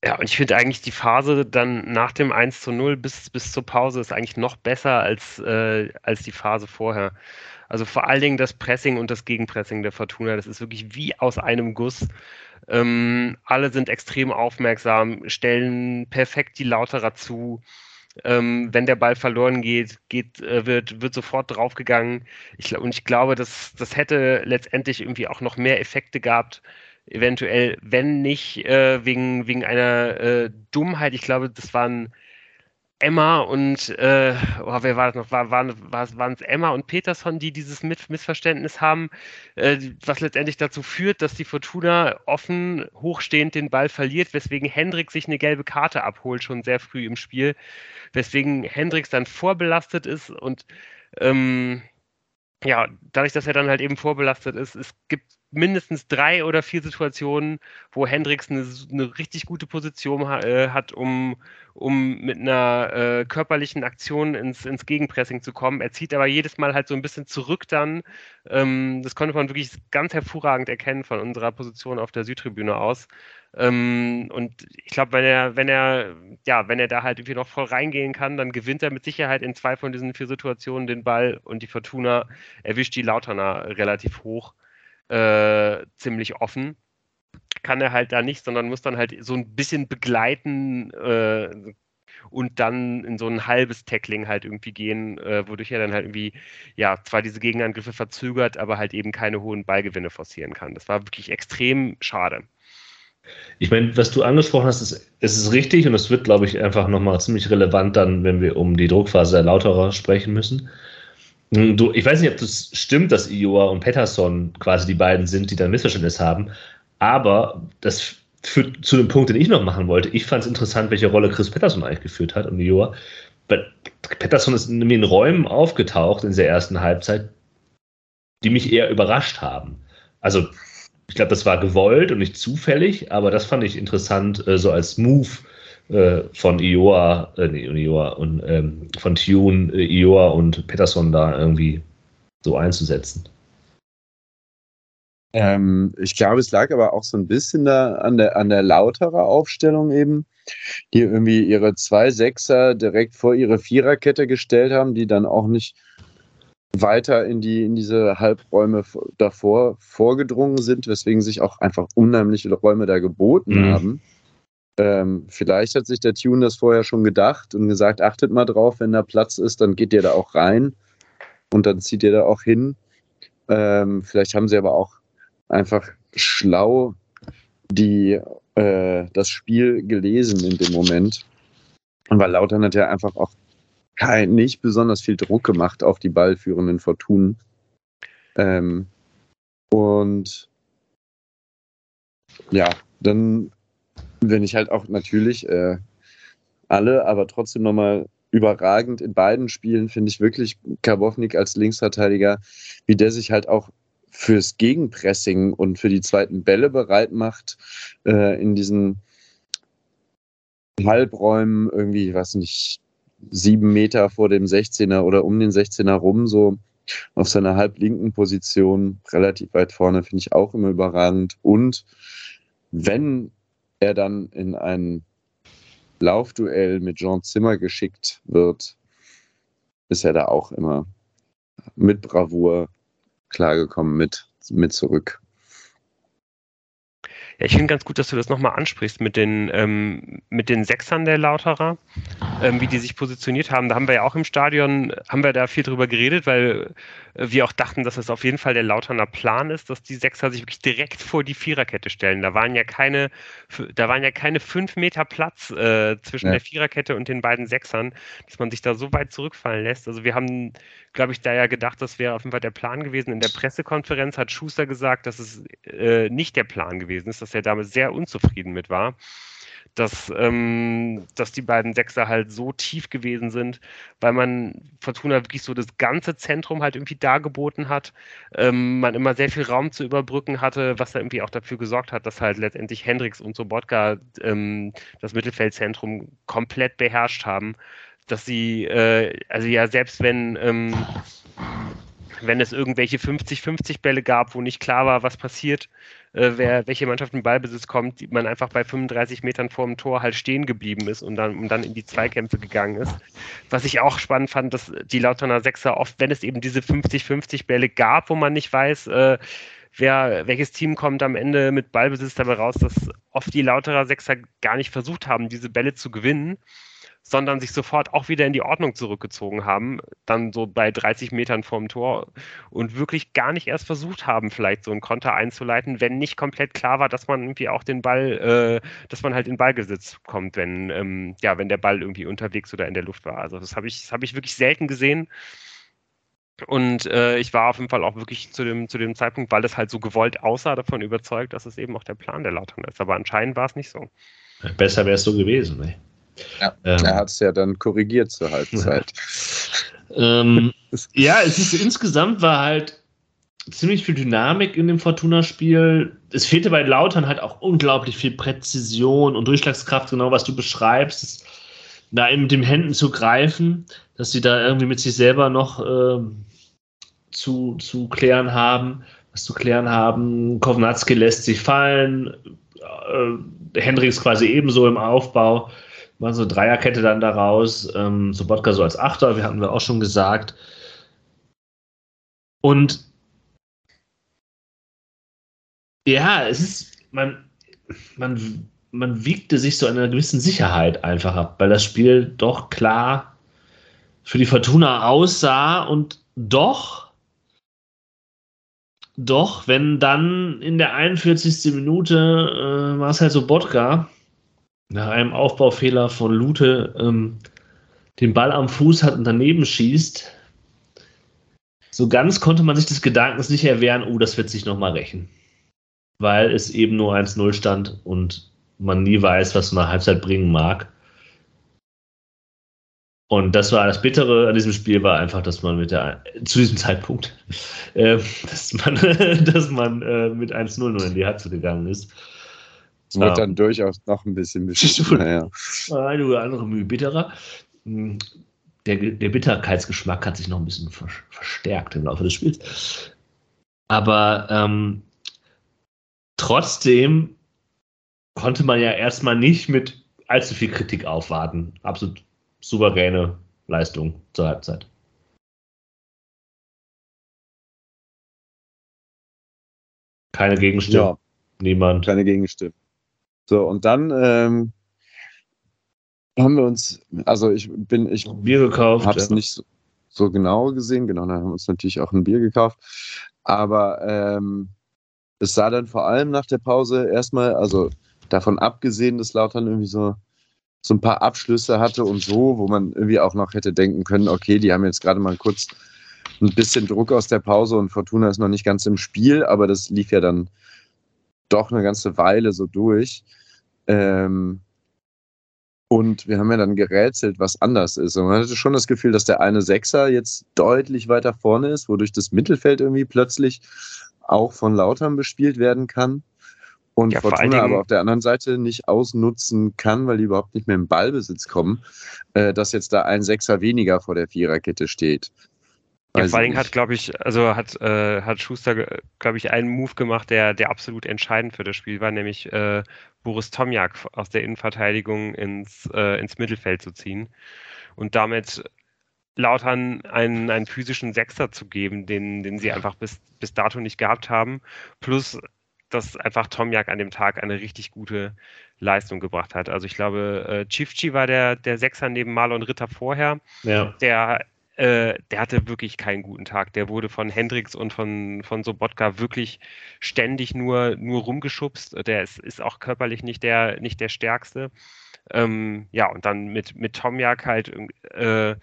Ja, und ich finde eigentlich die Phase dann nach dem 1 zu 0 bis, bis zur Pause ist eigentlich noch besser als, äh, als die Phase vorher. Also vor allen Dingen das Pressing und das Gegenpressing der Fortuna, das ist wirklich wie aus einem Guss. Ähm, alle sind extrem aufmerksam, stellen perfekt die Lauterer zu. Ähm, wenn der Ball verloren geht, geht äh, wird, wird sofort draufgegangen. Ich, und ich glaube, das, das hätte letztendlich irgendwie auch noch mehr Effekte gehabt, eventuell, wenn nicht äh, wegen, wegen einer äh, Dummheit. Ich glaube, das waren Emma und äh, oh, wer war das noch? War, waren es Emma und Peterson, die dieses Mit Missverständnis haben, äh, was letztendlich dazu führt, dass die Fortuna offen hochstehend den Ball verliert, weswegen Hendrik sich eine gelbe Karte abholt, schon sehr früh im Spiel, weswegen Hendricks dann vorbelastet ist und ähm, ja, dadurch, dass er dann halt eben vorbelastet ist, es gibt mindestens drei oder vier Situationen, wo Hendricks eine, eine richtig gute Position ha, äh, hat, um, um mit einer äh, körperlichen Aktion ins, ins Gegenpressing zu kommen. Er zieht aber jedes Mal halt so ein bisschen zurück dann. Ähm, das konnte man wirklich ganz hervorragend erkennen von unserer Position auf der Südtribüne aus. Ähm, und ich glaube, wenn er, wenn er, ja, wenn er da halt irgendwie noch voll reingehen kann, dann gewinnt er mit Sicherheit in zwei von diesen vier Situationen den Ball und die Fortuna erwischt die Lauterner relativ hoch äh, ziemlich offen. Kann er halt da nicht, sondern muss dann halt so ein bisschen begleiten äh, und dann in so ein halbes Tackling halt irgendwie gehen, äh, wodurch er dann halt irgendwie, ja, zwar diese Gegenangriffe verzögert, aber halt eben keine hohen Ballgewinne forcieren kann. Das war wirklich extrem schade. Ich meine, was du angesprochen hast, ist, ist es richtig und es wird, glaube ich, einfach nochmal ziemlich relevant dann, wenn wir um die Druckphase der Lauterer sprechen müssen. Du, ich weiß nicht, ob das stimmt, dass Ioa und Pettersson quasi die beiden sind, die da ein Missverständnis haben, aber das führt zu dem Punkt, den ich noch machen wollte. Ich fand es interessant, welche Rolle Chris Pettersson eigentlich geführt hat und Ioa. Pettersson ist nämlich in Räumen aufgetaucht in der ersten Halbzeit, die mich eher überrascht haben. Also, ich glaube, das war gewollt und nicht zufällig, aber das fand ich interessant, äh, so als Move von Ioa, äh, nee, Ioa und ähm, von Tune, äh, Ioa und Peterson da irgendwie so einzusetzen. Ähm, ich glaube, es lag aber auch so ein bisschen da an der, an der lauterer Aufstellung eben, die irgendwie ihre zwei Sechser direkt vor ihre Viererkette gestellt haben, die dann auch nicht weiter in, die, in diese Halbräume davor vorgedrungen sind, weswegen sich auch einfach unheimliche Räume da geboten mhm. haben. Ähm, vielleicht hat sich der Tune das vorher schon gedacht und gesagt, achtet mal drauf, wenn da Platz ist, dann geht ihr da auch rein und dann zieht ihr da auch hin. Ähm, vielleicht haben sie aber auch einfach schlau die, äh, das Spiel gelesen in dem Moment. Und weil Lautern hat ja einfach auch kein, nicht besonders viel Druck gemacht auf die ballführenden Fortunen. Ähm, und ja, dann wenn ich halt auch natürlich äh, alle, aber trotzdem nochmal überragend in beiden Spielen finde ich wirklich Karbovnik als Linksverteidiger, wie der sich halt auch fürs Gegenpressing und für die zweiten Bälle bereit macht, äh, in diesen Halbräumen irgendwie, ich weiß nicht, sieben Meter vor dem 16er oder um den 16er rum, so auf seiner halblinken Position, relativ weit vorne, finde ich auch immer überragend. Und wenn er dann in ein Laufduell mit Jean Zimmer geschickt wird, ist er da auch immer mit Bravour klargekommen, mit, mit zurück. Ja, ich finde ganz gut, dass du das nochmal ansprichst mit den, ähm, mit den Sechsern der Lauterer, ähm, wie die sich positioniert haben. Da haben wir ja auch im Stadion, haben wir da viel drüber geredet, weil äh, wir auch dachten, dass es auf jeden Fall der Lauterner Plan ist, dass die Sechser sich wirklich direkt vor die Viererkette stellen. Da waren ja keine, da waren ja keine fünf Meter Platz äh, zwischen ja. der Viererkette und den beiden Sechsern, dass man sich da so weit zurückfallen lässt. Also wir haben, glaube ich, da ja gedacht, das wäre auf jeden Fall der Plan gewesen. In der Pressekonferenz hat Schuster gesagt, dass es äh, nicht der Plan gewesen ist, dass er damit sehr unzufrieden mit war dass, ähm, dass die beiden Sechser halt so tief gewesen sind, weil man Fortuna wirklich so das ganze Zentrum halt irgendwie dargeboten hat, ähm, man immer sehr viel Raum zu überbrücken hatte, was da irgendwie auch dafür gesorgt hat, dass halt letztendlich Hendricks und Sobotka ähm, das Mittelfeldzentrum komplett beherrscht haben dass sie, äh, also ja, selbst wenn, ähm, wenn es irgendwelche 50-50 Bälle gab, wo nicht klar war, was passiert, äh, wer, welche Mannschaft in Ballbesitz kommt, man einfach bei 35 Metern vor dem Tor halt stehen geblieben ist und dann, und dann in die Zweikämpfe gegangen ist. Was ich auch spannend fand, dass die Lauterner Sechser oft, wenn es eben diese 50-50 Bälle gab, wo man nicht weiß, äh, wer, welches Team kommt am Ende mit Ballbesitz dabei raus, dass oft die Lauterer Sechser gar nicht versucht haben, diese Bälle zu gewinnen, sondern sich sofort auch wieder in die Ordnung zurückgezogen haben, dann so bei 30 Metern vorm Tor und wirklich gar nicht erst versucht haben, vielleicht so einen Konter einzuleiten, wenn nicht komplett klar war, dass man irgendwie auch den Ball, äh, dass man halt in Ballgesitz kommt, wenn, ähm, ja, wenn der Ball irgendwie unterwegs oder in der Luft war. Also das habe ich, habe ich wirklich selten gesehen. Und äh, ich war auf jeden Fall auch wirklich zu dem, zu dem Zeitpunkt, weil das halt so gewollt aussah, davon überzeugt, dass es eben auch der Plan der Lautern ist. Aber anscheinend war es nicht so. Besser wäre es so gewesen, ne? Ja, ähm, er hat es ja dann korrigiert zur Halbzeit. [laughs] ähm, [laughs] ja, es ist insgesamt war halt ziemlich viel Dynamik in dem Fortuna-Spiel. Es fehlte bei Lautern halt auch unglaublich viel Präzision und Durchschlagskraft, genau was du beschreibst, da eben mit den Händen zu greifen, dass sie da irgendwie mit sich selber noch äh, zu, zu klären haben, was zu klären haben. Kovnatski lässt sich fallen, äh, Hendricks quasi ebenso im Aufbau war so Dreierkette dann daraus. Ähm, Sobotka so als Achter, wir hatten wir auch schon gesagt. Und ja, es ist, man, man, man wiegte sich so einer gewissen Sicherheit einfach ab, weil das Spiel doch klar für die Fortuna aussah und doch, doch, wenn dann in der 41. Minute äh, Marcel Sobotka nach einem Aufbaufehler von Lute ähm, den Ball am Fuß hat und daneben schießt, so ganz konnte man sich des Gedankens nicht erwehren, oh, das wird sich nochmal rächen. Weil es eben nur 1-0 stand und man nie weiß, was eine Halbzeit bringen mag. Und das war das Bittere an diesem Spiel, war einfach, dass man mit der, zu diesem Zeitpunkt, äh, [laughs] dass man, [laughs] dass man äh, mit 1-0 nur in die Halbzeit gegangen ist. Es wird dann durchaus noch ein bisschen [laughs] beschissen. Naja. Ein oder andere Mühe bitterer. Hm, der, der Bitterkeitsgeschmack hat sich noch ein bisschen verstärkt im Laufe des Spiels. Aber ähm, trotzdem konnte man ja erstmal nicht mit allzu viel Kritik aufwarten. Absolut souveräne Leistung zur Halbzeit. Keine Gegenstimmen. Ja, Niemand. Keine Gegenstimmen. So, und dann ähm, haben wir uns, also ich bin, ich Bier gekauft. Habe es ja. nicht so, so, genau gesehen, genau, dann haben wir uns natürlich auch ein Bier gekauft. Aber ähm, es sah dann vor allem nach der Pause erstmal, also davon abgesehen, dass Lautern irgendwie so, so ein paar Abschlüsse hatte und so, wo man irgendwie auch noch hätte denken können, okay, die haben jetzt gerade mal kurz ein bisschen Druck aus der Pause und Fortuna ist noch nicht ganz im Spiel, aber das lief ja dann doch eine ganze Weile so durch. Ähm, und wir haben ja dann gerätselt, was anders ist. Und man hatte schon das Gefühl, dass der eine Sechser jetzt deutlich weiter vorne ist, wodurch das Mittelfeld irgendwie plötzlich auch von Lautern bespielt werden kann. Und ja, Fortuna aber auf der anderen Seite nicht ausnutzen kann, weil die überhaupt nicht mehr im Ballbesitz kommen, äh, dass jetzt da ein Sechser weniger vor der Viererkette steht. Ja, vor allen Dingen hat, glaube ich, also hat, äh, hat Schuster, glaube ich, einen Move gemacht, der, der absolut entscheidend für das Spiel war, nämlich äh, Boris Tomjak aus der Innenverteidigung ins, äh, ins Mittelfeld zu ziehen und damit Lautern einen, einen physischen Sechser zu geben, den, den sie einfach bis, bis dato nicht gehabt haben. Plus, dass einfach Tomjak an dem Tag eine richtig gute Leistung gebracht hat. Also ich glaube, äh, Chifchi war der, der Sechser neben Marlon Ritter vorher, ja. der äh, der hatte wirklich keinen guten Tag. Der wurde von Hendricks und von, von Sobotka wirklich ständig nur, nur rumgeschubst. Der ist, ist auch körperlich nicht der, nicht der Stärkste. Ähm, ja, und dann mit, mit Tomjak halt äh,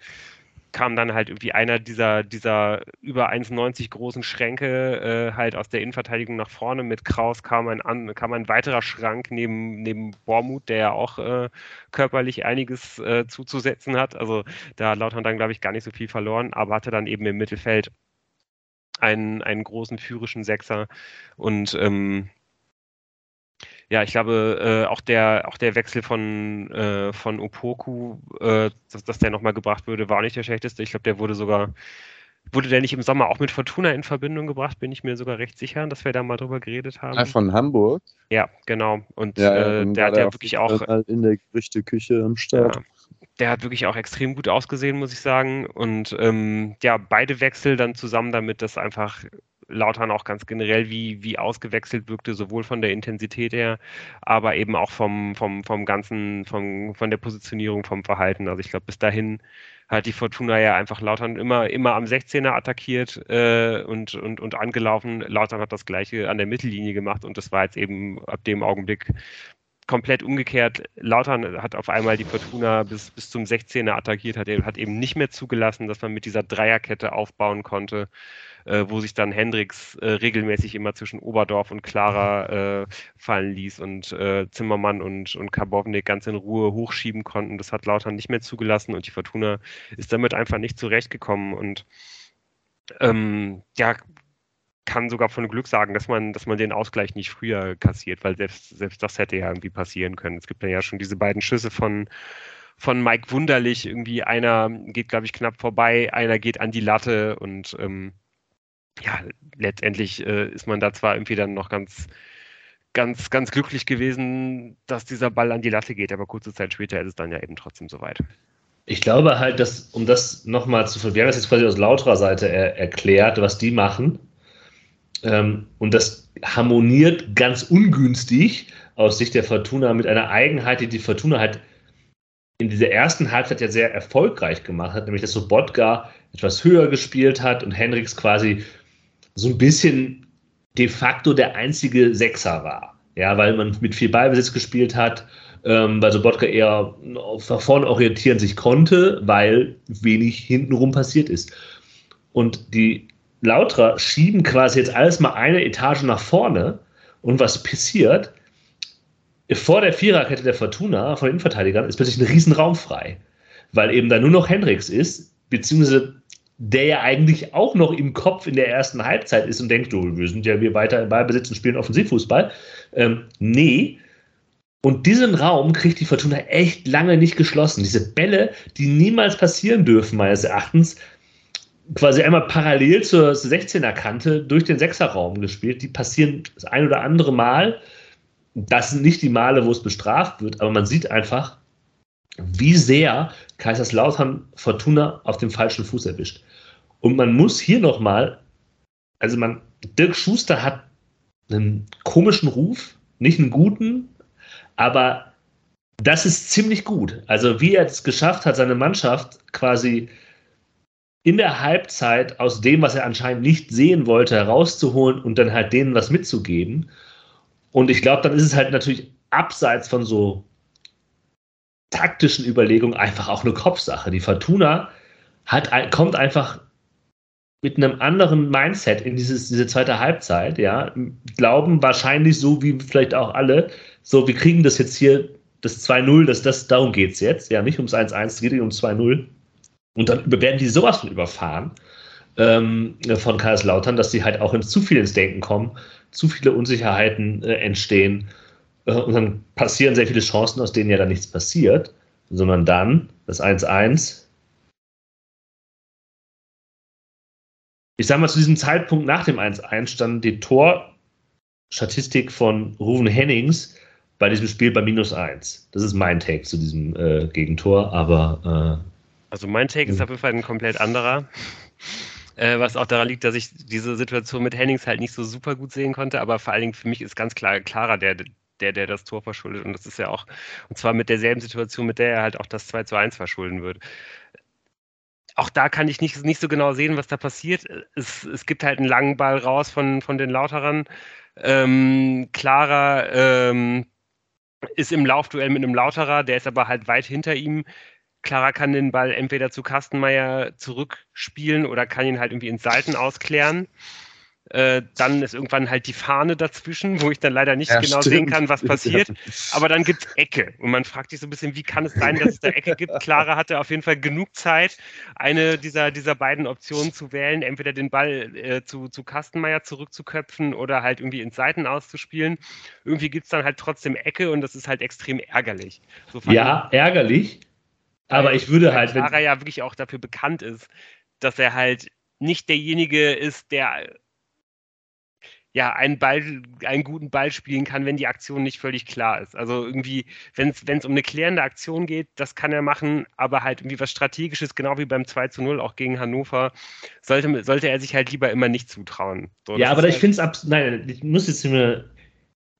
kam dann halt irgendwie einer dieser, dieser über 1,90 großen Schränke äh, halt aus der Innenverteidigung nach vorne. Mit Kraus kam ein, an, kam ein weiterer Schrank neben, neben Bormuth, der ja auch äh, körperlich einiges äh, zuzusetzen hat. Also da hat Lautern dann, glaube ich, gar nicht so viel verloren, aber hatte dann eben im Mittelfeld einen, einen großen führischen Sechser und ähm, ja, ich glaube, äh, auch, der, auch der Wechsel von, äh, von Opoku, äh, dass, dass der nochmal gebracht würde, war auch nicht der schlechteste. Ich glaube, der wurde sogar, wurde der nicht im Sommer auch mit Fortuna in Verbindung gebracht, bin ich mir sogar recht sicher, dass wir da mal drüber geredet haben. Ah, von Hamburg? Ja, genau. Und ja, äh, der hat ja wirklich auch. In der Gerüchteküche am Start. Ja, der hat wirklich auch extrem gut ausgesehen, muss ich sagen. Und ähm, ja, beide Wechsel dann zusammen damit, dass einfach Lautern auch ganz generell wie, wie ausgewechselt wirkte, sowohl von der Intensität her, aber eben auch vom, vom, vom ganzen, vom, von der Positionierung, vom Verhalten. Also ich glaube, bis dahin hat die Fortuna ja einfach Lautern immer, immer am 16er attackiert äh, und, und, und angelaufen. Lautern hat das gleiche an der Mittellinie gemacht und das war jetzt eben ab dem Augenblick komplett umgekehrt. Lautern hat auf einmal die Fortuna bis, bis zum 16er attackiert, hat, hat eben nicht mehr zugelassen, dass man mit dieser Dreierkette aufbauen konnte äh, wo sich dann Hendricks äh, regelmäßig immer zwischen Oberdorf und Clara äh, fallen ließ und äh, Zimmermann und, und Karbovnik ganz in Ruhe hochschieben konnten. Das hat Lautern nicht mehr zugelassen und die Fortuna ist damit einfach nicht zurechtgekommen und ähm, ja, kann sogar von Glück sagen, dass man, dass man den Ausgleich nicht früher kassiert, weil selbst, selbst das hätte ja irgendwie passieren können. Es gibt ja schon diese beiden Schüsse von, von Mike Wunderlich. Irgendwie einer geht, glaube ich, knapp vorbei, einer geht an die Latte und ähm, ja, letztendlich äh, ist man da zwar irgendwie dann noch ganz, ganz, ganz glücklich gewesen, dass dieser Ball an die Latte geht, aber kurze Zeit später ist es dann ja eben trotzdem soweit. Ich glaube halt, dass, um das nochmal zu haben das jetzt quasi aus lauterer Seite er, erklärt, was die machen. Ähm, und das harmoniert ganz ungünstig aus Sicht der Fortuna mit einer Eigenheit, die die Fortuna halt in dieser ersten Halbzeit ja sehr erfolgreich gemacht hat, nämlich dass Sobotka etwas höher gespielt hat und Hendricks quasi so ein bisschen de facto der einzige Sechser war. Ja, weil man mit viel Ballbesitz gespielt hat, ähm, weil Sobotka eher nach vorne orientieren sich konnte, weil wenig hintenrum passiert ist. Und die Lautra schieben quasi jetzt alles mal eine Etage nach vorne und was passiert? Vor der Viererkette der Fortuna von den Innenverteidigern ist plötzlich ein Riesenraum frei, weil eben da nur noch Hendricks ist, beziehungsweise der ja eigentlich auch noch im Kopf in der ersten Halbzeit ist und denkt, oh, wir sind ja wir weiter im Ballbesitz und spielen Offensivfußball. Ähm, nee. Und diesen Raum kriegt die Fortuna echt lange nicht geschlossen. Diese Bälle, die niemals passieren dürfen, meines Erachtens, quasi einmal parallel zur 16er Kante durch den Sechserraum gespielt. Die passieren das ein oder andere Mal. Das sind nicht die Male, wo es bestraft wird, aber man sieht einfach, wie sehr Kaiserslautern Fortuna auf dem falschen Fuß erwischt. Und man muss hier nochmal, also man, Dirk Schuster hat einen komischen Ruf, nicht einen guten, aber das ist ziemlich gut. Also wie er es geschafft hat, seine Mannschaft quasi in der Halbzeit aus dem, was er anscheinend nicht sehen wollte, herauszuholen und dann halt denen was mitzugeben. Und ich glaube, dann ist es halt natürlich abseits von so taktischen Überlegungen einfach auch eine Kopfsache. Die Fortuna hat, kommt einfach mit einem anderen Mindset in dieses, diese zweite Halbzeit, ja, glauben wahrscheinlich so wie vielleicht auch alle, so, wir kriegen das jetzt hier, das 2-0, das, das, darum geht es jetzt, ja, nicht ums 1-1, es geht um 2-0. Und dann werden die sowas von überfahren ähm, von Kaiserslautern, dass sie halt auch ins zu viel ins Denken kommen, zu viele Unsicherheiten äh, entstehen äh, und dann passieren sehr viele Chancen, aus denen ja dann nichts passiert, sondern dann das 1-1 ich sage mal, zu diesem Zeitpunkt nach dem 1-1 stand die Torstatistik von Ruven Hennings bei diesem Spiel bei minus 1. Das ist mein Take zu diesem äh, Gegentor, aber. Äh, also mein Take ist auf jeden Fall ein komplett anderer. Äh, was auch daran liegt, dass ich diese Situation mit Hennings halt nicht so super gut sehen konnte, aber vor allen Dingen für mich ist ganz klar klarer der, der, der das Tor verschuldet. Und das ist ja auch, und zwar mit derselben Situation, mit der er halt auch das 2 zu 1 verschulden wird auch da kann ich nicht, nicht so genau sehen, was da passiert. Es, es gibt halt einen langen Ball raus von, von den Lauterern. Ähm, Clara ähm, ist im Laufduell mit einem Lauterer, der ist aber halt weit hinter ihm. Clara kann den Ball entweder zu Kastenmeier zurückspielen oder kann ihn halt irgendwie ins Seiten ausklären. Äh, dann ist irgendwann halt die Fahne dazwischen, wo ich dann leider nicht ja, genau stimmt. sehen kann, was passiert. Aber dann gibt es Ecke. Und man fragt sich so ein bisschen, wie kann es sein, dass es da Ecke gibt? Clara hatte auf jeden Fall genug Zeit, eine dieser, dieser beiden Optionen zu wählen, entweder den Ball äh, zu, zu Kastenmeier zurückzuköpfen oder halt irgendwie ins Seiten auszuspielen. Irgendwie gibt es dann halt trotzdem Ecke und das ist halt extrem ärgerlich. So ja, ärgerlich. Aber ich würde halt. Clara ja wirklich auch dafür bekannt ist, dass er halt nicht derjenige ist, der ja, einen Ball, einen guten Ball spielen kann, wenn die Aktion nicht völlig klar ist. Also irgendwie, wenn es um eine klärende Aktion geht, das kann er machen, aber halt irgendwie was Strategisches, genau wie beim 2 zu 0 auch gegen Hannover, sollte, sollte er sich halt lieber immer nicht zutrauen. So, ja, aber ich halt finde es ab. Nein, ich muss jetzt mir.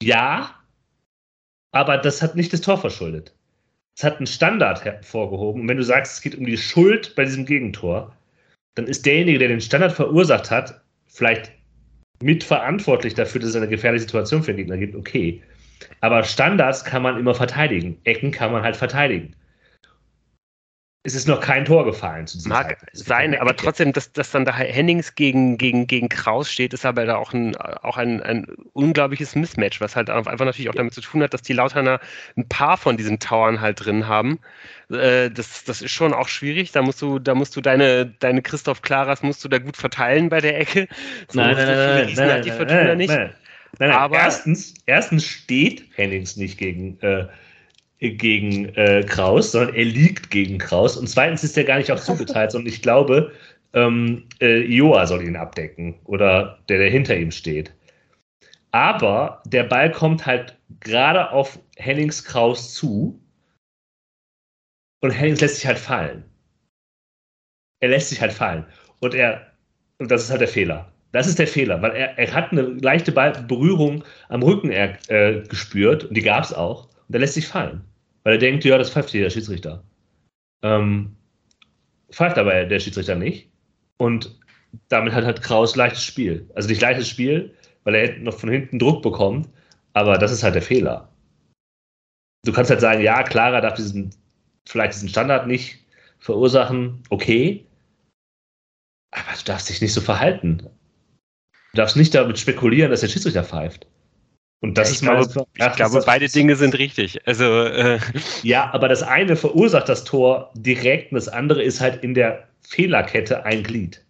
Ja, aber das hat nicht das Tor verschuldet. Es hat einen Standard hervorgehoben. Und wenn du sagst, es geht um die Schuld bei diesem Gegentor, dann ist derjenige, der den Standard verursacht hat, vielleicht mitverantwortlich dafür, dass es eine gefährliche Situation für den Gegner gibt, okay. Aber Standards kann man immer verteidigen. Ecken kann man halt verteidigen. Es ist noch kein Tor gefallen zu diesem Mag sein, aber trotzdem, dass, dass dann da Hennings gegen, gegen, gegen Kraus steht, ist aber da auch ein, auch ein, ein unglaubliches Mismatch, was halt einfach natürlich auch damit zu tun hat, dass die Lauterner ein paar von diesen Towern halt drin haben. Äh, das, das ist schon auch schwierig. Da musst du, da musst du deine, deine Christoph Klaras musst du da gut verteilen bei der Ecke. So nein, nein, nein, nein, halt die Fortuna nein, nicht. Nein, nein, nein. Aber erstens, erstens steht Hennings nicht gegen äh, gegen äh, Kraus, sondern er liegt gegen Kraus. Und zweitens ist er gar nicht auch zugeteilt, [laughs] sondern ich glaube, ähm, äh, Joa soll ihn abdecken oder der, der hinter ihm steht. Aber der Ball kommt halt gerade auf Hennings Kraus zu und Hennings lässt sich halt fallen. Er lässt sich halt fallen. Und er, und das ist halt der Fehler. Das ist der Fehler, weil er, er hat eine leichte Berührung am Rücken er, äh, gespürt und die gab es auch. Und er lässt sich fallen. Weil er denkt, ja, das pfeift hier der Schiedsrichter. Ähm, pfeift aber der Schiedsrichter nicht. Und damit hat halt Kraus leichtes Spiel. Also nicht leichtes Spiel, weil er noch von hinten Druck bekommt, aber das ist halt der Fehler. Du kannst halt sagen, ja, Clara darf diesen, vielleicht diesen Standard nicht verursachen, okay, aber du darfst dich nicht so verhalten. Du darfst nicht damit spekulieren, dass der Schiedsrichter pfeift. Und das ich ist glaube, meine, ich glaube, beide Dinge sind richtig. Also äh. ja, aber das eine verursacht das Tor direkt und das andere ist halt in der Fehlerkette ein Glied.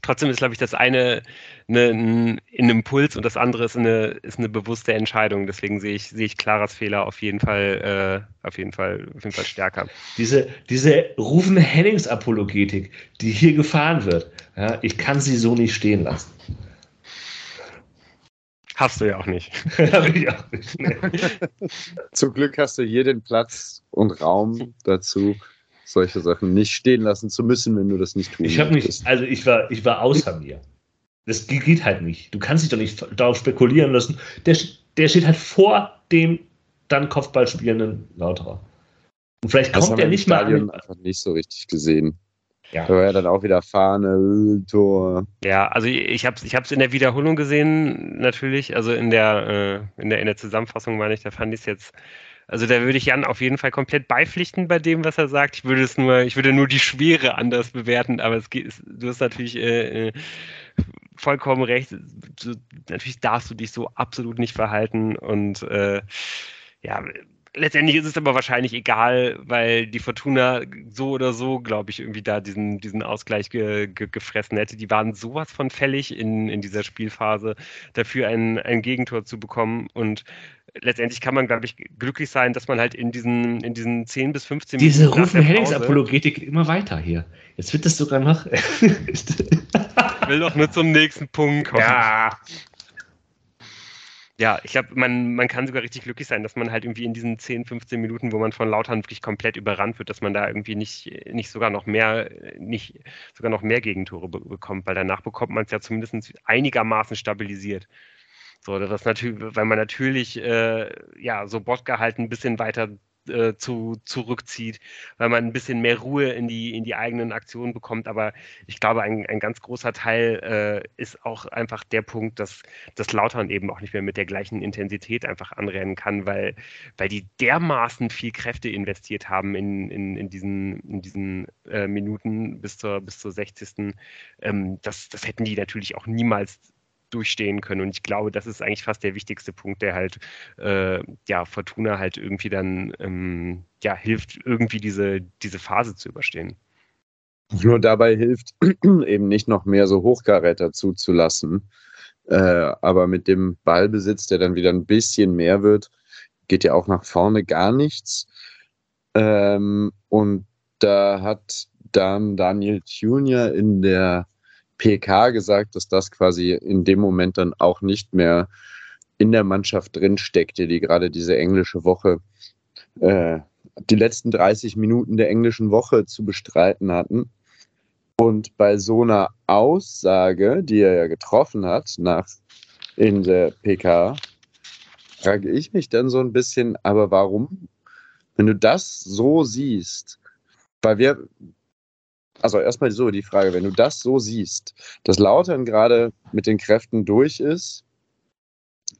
Trotzdem ist, glaube ich, das eine, eine, ein Impuls und das andere ist eine, ist eine bewusste Entscheidung. Deswegen sehe ich, sehe ich Claras Fehler auf jeden Fall, äh, auf jeden Fall, auf jeden Fall stärker. Diese, diese rufende Hennings-Apologetik, die hier gefahren wird, ja, ich kann sie so nicht stehen lassen. Hast du ja auch nicht. [laughs] Habe ich auch nicht. Nee. [laughs] Zum Glück hast du hier den Platz und Raum dazu, solche Sachen nicht stehen lassen zu müssen, wenn du das nicht tust. Ich habe mich, also ich war, ich war außer mir. Das geht halt nicht. Du kannst dich doch nicht darauf spekulieren lassen. Der, der steht halt vor dem dann Kopfball spielenden Lauterer. Und vielleicht kommt er nicht mal. An einfach nicht so richtig gesehen. Ja. Da war ja dann auch wieder Fahne, Tor. Ja, also ich habe es ich in der Wiederholung gesehen, natürlich. Also in der, äh, in der, in der Zusammenfassung meine ich, da fand ich es jetzt. Also da würde ich Jan auf jeden Fall komplett beipflichten bei dem, was er sagt. Ich würde es nur, ich würde nur die Schwere anders bewerten, aber es geht, du hast natürlich äh, äh, vollkommen recht. Du, natürlich darfst du dich so absolut nicht verhalten und äh, ja, Letztendlich ist es aber wahrscheinlich egal, weil die Fortuna so oder so, glaube ich, irgendwie da diesen, diesen Ausgleich ge, ge, gefressen hätte. Die waren sowas von fällig in, in dieser Spielphase, dafür ein, ein Gegentor zu bekommen. Und letztendlich kann man, glaube ich, glücklich sein, dass man halt in diesen, in diesen 10 bis 15 Minuten. Diese Rufen-Hennings-Apologetik immer weiter hier. Jetzt wird das sogar noch. [laughs] ich will doch nur zum nächsten Punkt kommen. Ja ja, ich glaube, man, man kann sogar richtig glücklich sein, dass man halt irgendwie in diesen 10, 15 Minuten, wo man von Lautern wirklich komplett überrannt wird, dass man da irgendwie nicht, nicht sogar noch mehr, nicht sogar noch mehr Gegentore be bekommt, weil danach bekommt man es ja zumindest einigermaßen stabilisiert. So, das natürlich, weil man natürlich äh, ja so Bodka halt ein bisschen weiter äh, zu, zurückzieht, weil man ein bisschen mehr Ruhe in die, in die eigenen Aktionen bekommt. Aber ich glaube, ein, ein ganz großer Teil äh, ist auch einfach der Punkt, dass das Lautern eben auch nicht mehr mit der gleichen Intensität einfach anrennen kann, weil, weil die dermaßen viel Kräfte investiert haben in, in, in diesen, in diesen äh, Minuten bis zur, bis zur 60. Ähm, das, das hätten die natürlich auch niemals durchstehen können. Und ich glaube, das ist eigentlich fast der wichtigste Punkt, der halt, äh, ja, Fortuna halt irgendwie dann, ähm, ja, hilft, irgendwie diese, diese Phase zu überstehen. Nur dabei hilft [clears throat] eben nicht noch mehr so Hochkaräter zuzulassen. Äh, aber mit dem Ballbesitz, der dann wieder ein bisschen mehr wird, geht ja auch nach vorne gar nichts. Ähm, und da hat dann Daniel Junior in der PK gesagt, dass das quasi in dem Moment dann auch nicht mehr in der Mannschaft drin steckte, die gerade diese englische Woche, äh, die letzten 30 Minuten der englischen Woche zu bestreiten hatten. Und bei so einer Aussage, die er ja getroffen hat nach in der PK, frage ich mich dann so ein bisschen, aber warum? Wenn du das so siehst, weil wir, also erstmal so die Frage, wenn du das so siehst, dass Lautern gerade mit den Kräften durch ist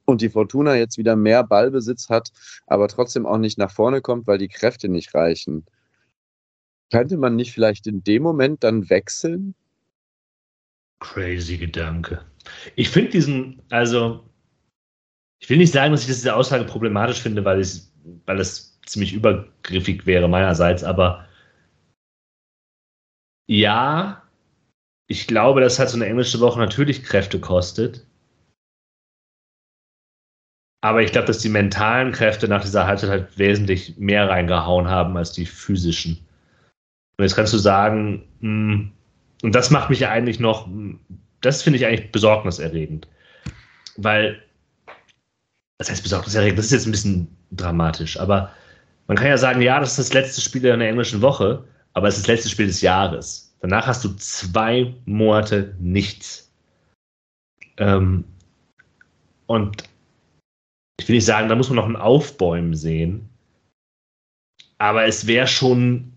und die Fortuna jetzt wieder mehr Ballbesitz hat, aber trotzdem auch nicht nach vorne kommt, weil die Kräfte nicht reichen, könnte man nicht vielleicht in dem Moment dann wechseln? Crazy Gedanke. Ich finde diesen, also, ich will nicht sagen, dass ich diese Aussage problematisch finde, weil, ich, weil es ziemlich übergriffig wäre meinerseits, aber ja, ich glaube, dass halt so eine englische Woche natürlich Kräfte kostet. Aber ich glaube, dass die mentalen Kräfte nach dieser Halbzeit halt wesentlich mehr reingehauen haben als die physischen. Und jetzt kannst du sagen, hm, und das macht mich ja eigentlich noch, das finde ich eigentlich besorgniserregend. Weil, das heißt besorgniserregend, das ist jetzt ein bisschen dramatisch, aber man kann ja sagen, ja, das ist das letzte Spiel in der englischen Woche aber es ist das letzte Spiel des Jahres. Danach hast du zwei Monate nichts. Ähm, und ich will nicht sagen, da muss man noch ein Aufbäumen sehen. Aber es wäre schon,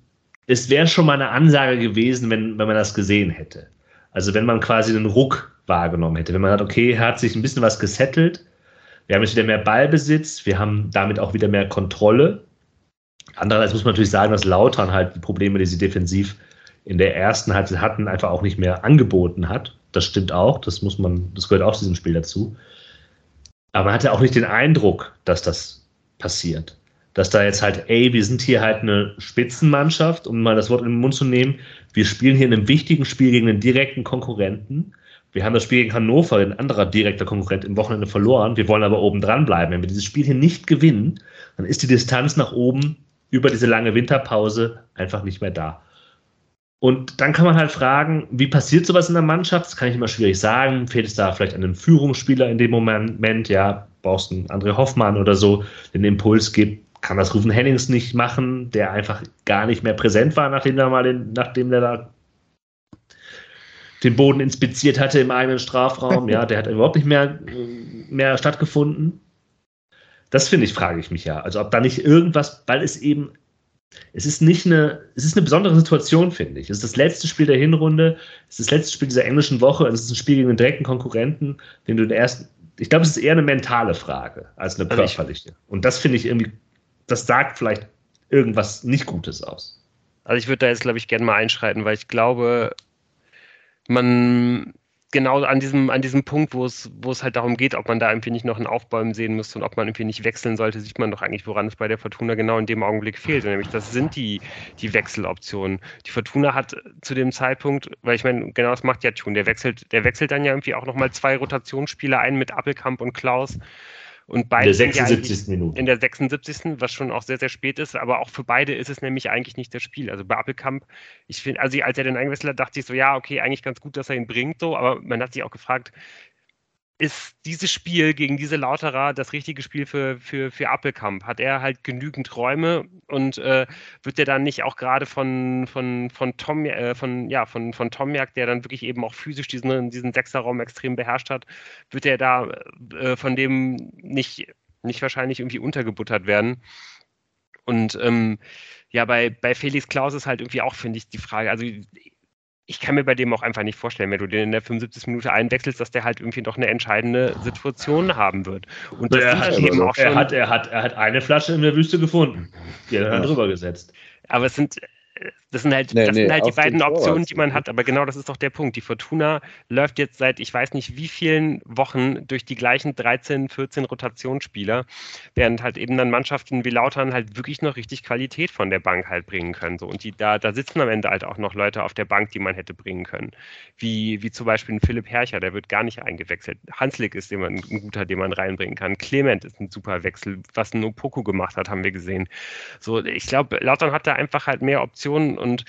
es wäre schon mal eine Ansage gewesen, wenn, wenn man das gesehen hätte. Also wenn man quasi einen Ruck wahrgenommen hätte. Wenn man sagt, okay, hat sich ein bisschen was gesettelt. Wir haben jetzt wieder mehr Ballbesitz. Wir haben damit auch wieder mehr Kontrolle. Andererseits muss man natürlich sagen, dass Lautern halt die Probleme, die sie defensiv in der ersten Halbzeit hatten, einfach auch nicht mehr angeboten hat. Das stimmt auch, das muss man, das gehört auch zu diesem Spiel dazu. Aber man hatte auch nicht den Eindruck, dass das passiert. Dass da jetzt halt, ey, wir sind hier halt eine Spitzenmannschaft, um mal das Wort in den Mund zu nehmen. Wir spielen hier in einem wichtigen Spiel gegen einen direkten Konkurrenten. Wir haben das Spiel gegen Hannover, ein anderer direkter Konkurrent, im Wochenende verloren. Wir wollen aber oben dran bleiben. Wenn wir dieses Spiel hier nicht gewinnen, dann ist die Distanz nach oben über diese lange Winterpause einfach nicht mehr da. Und dann kann man halt fragen, wie passiert sowas in der Mannschaft? Das kann ich immer schwierig sagen. Fehlt es da vielleicht an einem Führungsspieler in dem Moment? Ja, brauchst du einen André Hoffmann oder so, den Impuls gibt. Kann das Rufen Hennings nicht machen, der einfach gar nicht mehr präsent war, nachdem er mal den, nachdem der da den Boden inspiziert hatte im eigenen Strafraum. Ja, der hat überhaupt nicht mehr, mehr stattgefunden. Das finde ich, frage ich mich ja. Also ob da nicht irgendwas, weil es eben, es ist nicht eine, es ist eine besondere Situation, finde ich. Es ist das letzte Spiel der Hinrunde, es ist das letzte Spiel dieser englischen Woche, es ist ein Spiel gegen den direkten Konkurrenten, den du der ersten, ich glaube, es ist eher eine mentale Frage als eine körperliche. Und das finde ich irgendwie, das sagt vielleicht irgendwas nicht Gutes aus. Also ich würde da jetzt, glaube ich, gerne mal einschreiten, weil ich glaube, man genau an diesem, an diesem Punkt, wo es, wo es halt darum geht, ob man da irgendwie nicht noch einen Aufbäumen sehen müsste und ob man irgendwie nicht wechseln sollte, sieht man doch eigentlich, woran es bei der Fortuna genau in dem Augenblick fehlt. nämlich das sind die, die Wechseloptionen. Die Fortuna hat zu dem Zeitpunkt, weil ich meine, genau das macht ja Tune, der wechselt, der wechselt dann ja irgendwie auch nochmal zwei Rotationsspieler ein mit Appelkamp und Klaus. Und beide in der 76. Minute. In der 76. was schon auch sehr, sehr spät ist, aber auch für beide ist es nämlich eigentlich nicht das Spiel. Also bei Appelkamp, ich finde, also als er den eingewechselt hat, dachte ich so, ja, okay, eigentlich ganz gut, dass er ihn bringt, so, aber man hat sich auch gefragt, ist dieses Spiel gegen diese Lauterer das richtige Spiel für, für, für Appelkamp? Hat er halt genügend Räume und äh, wird der dann nicht auch gerade von, von, von Tom, äh, von, ja, von, von Tomjak, der dann wirklich eben auch physisch diesen, diesen Sechserraum extrem beherrscht hat, wird er da äh, von dem nicht, nicht wahrscheinlich irgendwie untergebuttert werden? Und ähm, ja, bei, bei Felix Klaus ist halt irgendwie auch, finde ich, die Frage, also ich kann mir bei dem auch einfach nicht vorstellen, wenn du den in der 75. Minute einwechselst, dass der halt irgendwie noch eine entscheidende Situation haben wird. Und das er, hat, eben auch schon, er, hat, er, hat, er hat eine Flasche in der Wüste gefunden. Die hat er dann drüber gesetzt. Aber es sind, das sind halt, nee, das nee, sind halt die beiden Optionen, die man hat. Aber genau das ist doch der Punkt. Die Fortuna läuft jetzt seit ich weiß nicht wie vielen Wochen durch die gleichen 13, 14 Rotationsspieler, während halt eben dann Mannschaften wie Lautern halt wirklich noch richtig Qualität von der Bank halt bringen können. So. Und die, da, da sitzen am Ende halt auch noch Leute auf der Bank, die man hätte bringen können. Wie, wie zum Beispiel ein Philipp Hercher, der wird gar nicht eingewechselt. Hanslik ist jemand, ein guter, den man reinbringen kann. Clement ist ein super Wechsel. Was ein Opoko gemacht hat, haben wir gesehen. So, ich glaube, Lautern hat da einfach halt mehr Optionen und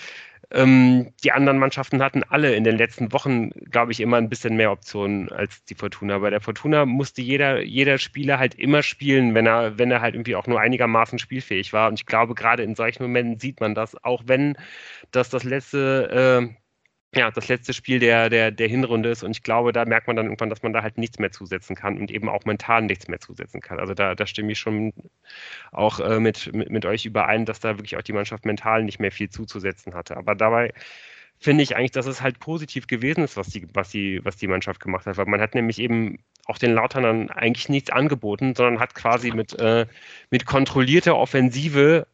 ähm, die anderen Mannschaften hatten alle in den letzten Wochen, glaube ich, immer ein bisschen mehr Optionen als die Fortuna. Bei der Fortuna musste jeder, jeder Spieler halt immer spielen, wenn er, wenn er halt irgendwie auch nur einigermaßen spielfähig war. Und ich glaube, gerade in solchen Momenten sieht man das, auch wenn das das letzte äh, ja, das letzte Spiel der, der, der Hinrunde ist. Und ich glaube, da merkt man dann irgendwann, dass man da halt nichts mehr zusetzen kann und eben auch mental nichts mehr zusetzen kann. Also da, da stimme ich schon auch äh, mit, mit, mit euch überein, dass da wirklich auch die Mannschaft mental nicht mehr viel zuzusetzen hatte. Aber dabei finde ich eigentlich, dass es halt positiv gewesen ist, was die, was die, was die Mannschaft gemacht hat. Weil man hat nämlich eben auch den Lauternern eigentlich nichts angeboten, sondern hat quasi mit, äh, mit kontrollierter Offensive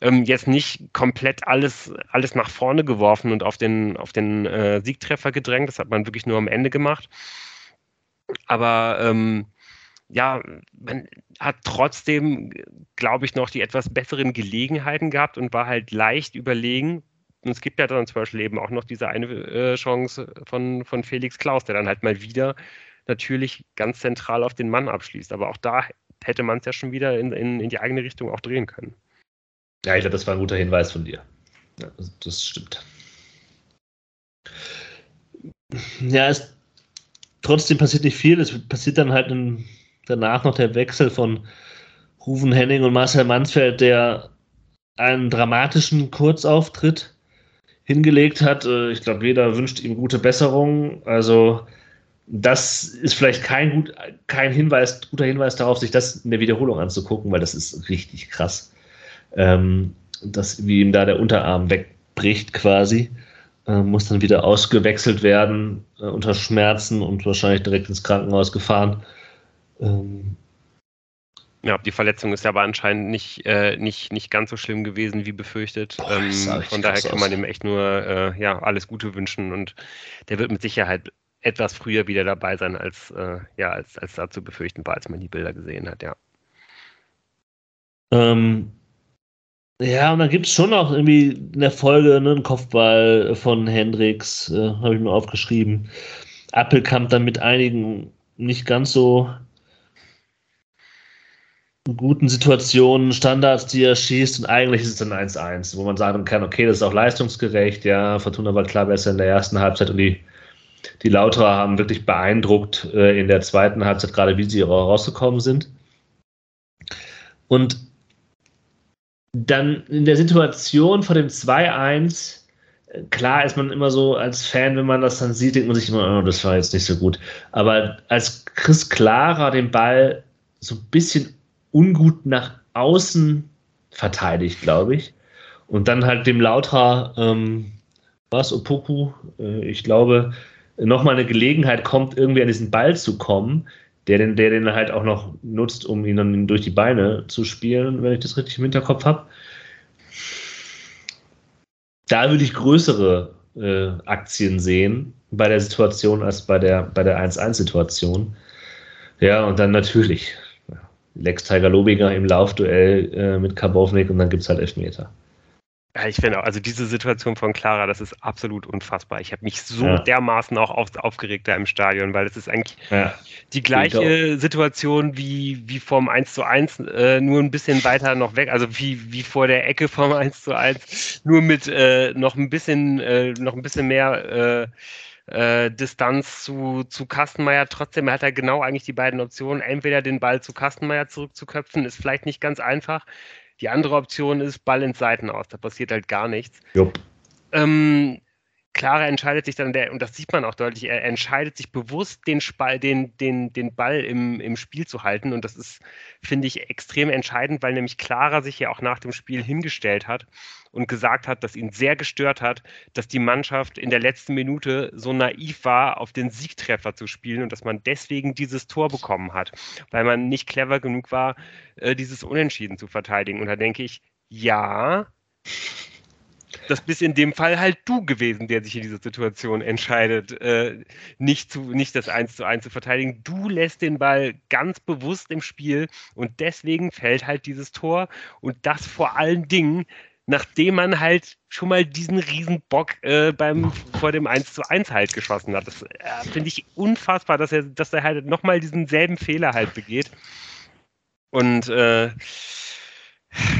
ähm, jetzt nicht komplett alles, alles nach vorne geworfen und auf den, auf den äh, Siegtreffer gedrängt. Das hat man wirklich nur am Ende gemacht. Aber ähm, ja, man hat trotzdem, glaube ich, noch die etwas besseren Gelegenheiten gehabt und war halt leicht überlegen. Und es gibt ja dann zum Beispiel eben auch noch diese eine äh, Chance von, von Felix Klaus, der dann halt mal wieder natürlich ganz zentral auf den Mann abschließt. Aber auch da hätte man es ja schon wieder in, in, in die eigene Richtung auch drehen können. Ja, ich glaube, das war ein guter Hinweis von dir. Ja, das stimmt. Ja, es, trotzdem passiert nicht viel. Es passiert dann halt in, danach noch der Wechsel von Rufen Henning und Marcel Mansfeld, der einen dramatischen Kurzauftritt hingelegt hat. Äh, ich glaube, jeder wünscht ihm gute Besserung. Also, das ist vielleicht kein, gut, kein Hinweis, guter Hinweis darauf, sich das in der Wiederholung anzugucken, weil das ist richtig krass ähm, dass wie ihm da der Unterarm wegbricht quasi, äh, muss dann wieder ausgewechselt werden äh, unter Schmerzen und wahrscheinlich direkt ins Krankenhaus gefahren. Ähm, ja, die Verletzung ist ja aber anscheinend nicht, äh, nicht, nicht ganz so schlimm gewesen wie befürchtet. Boah, ähm, von daher kann man ihm echt nur äh, ja, alles Gute wünschen und der wird mit Sicherheit etwas früher wieder dabei sein, als, äh, ja, als, als da zu befürchten war, als man die Bilder gesehen hat, ja. Ähm, ja, und dann gibt es schon auch irgendwie in der Folge ne, einen Kopfball von Hendricks, äh, habe ich mir aufgeschrieben. Appelkamp dann mit einigen nicht ganz so guten Situationen, Standards, die er schießt und eigentlich ist es dann 1-1, wo man sagen kann, okay, das ist auch leistungsgerecht, ja, Fortuna war klar besser in der ersten Halbzeit und die, die Lauterer haben wirklich beeindruckt äh, in der zweiten Halbzeit, gerade wie sie rausgekommen sind. Und dann in der Situation vor dem 2-1, klar ist man immer so als Fan, wenn man das dann sieht, denkt man sich immer, oh, das war jetzt nicht so gut. Aber als Chris Clara den Ball so ein bisschen ungut nach außen verteidigt, glaube ich, und dann halt dem Lauter, ähm, was, Opoku, äh, ich glaube, nochmal eine Gelegenheit kommt, irgendwie an diesen Ball zu kommen, der den, der den halt auch noch nutzt, um ihn dann durch die Beine zu spielen, wenn ich das richtig im Hinterkopf habe. Da würde ich größere äh, Aktien sehen bei der Situation als bei der, bei der 1-1-Situation. Ja, und dann natürlich Lex Tiger Lobinger im Laufduell äh, mit Karbovnik und dann gibt es halt Elfmeter. Ja, ich finde auch, also diese Situation von Clara, das ist absolut unfassbar. Ich habe mich so ja. dermaßen auch auf, aufgeregt da im Stadion, weil es ist eigentlich ja. die gleiche Situation wie, wie vom 1 zu 1, äh, nur ein bisschen weiter noch weg, also wie, wie vor der Ecke vom 1 zu 1, nur mit äh, noch ein bisschen, äh, noch ein bisschen mehr äh, äh, Distanz zu, zu Kastenmeier. Trotzdem hat er genau eigentlich die beiden Optionen. Entweder den Ball zu Kastenmeier zurückzuköpfen, ist vielleicht nicht ganz einfach. Die andere Option ist Ball ins Seiten aus. Da passiert halt gar nichts. Ähm, Clara entscheidet sich dann, der, und das sieht man auch deutlich, er entscheidet sich bewusst, den, Spall, den, den, den Ball im, im Spiel zu halten. Und das ist, finde ich, extrem entscheidend, weil nämlich Clara sich ja auch nach dem Spiel hingestellt hat und gesagt hat, dass ihn sehr gestört hat, dass die Mannschaft in der letzten Minute so naiv war, auf den Siegtreffer zu spielen und dass man deswegen dieses Tor bekommen hat, weil man nicht clever genug war, äh, dieses Unentschieden zu verteidigen. Und da denke ich, ja, das bist in dem Fall halt du gewesen, der sich in dieser Situation entscheidet, äh, nicht, zu, nicht das 1 zu 1 zu verteidigen. Du lässt den Ball ganz bewusst im Spiel und deswegen fällt halt dieses Tor und das vor allen Dingen, nachdem man halt schon mal diesen Riesenbock äh, beim, vor dem 1 zu 1 halt geschossen hat. Das äh, finde ich unfassbar, dass er, dass er halt nochmal diesen selben Fehler halt begeht. Und äh,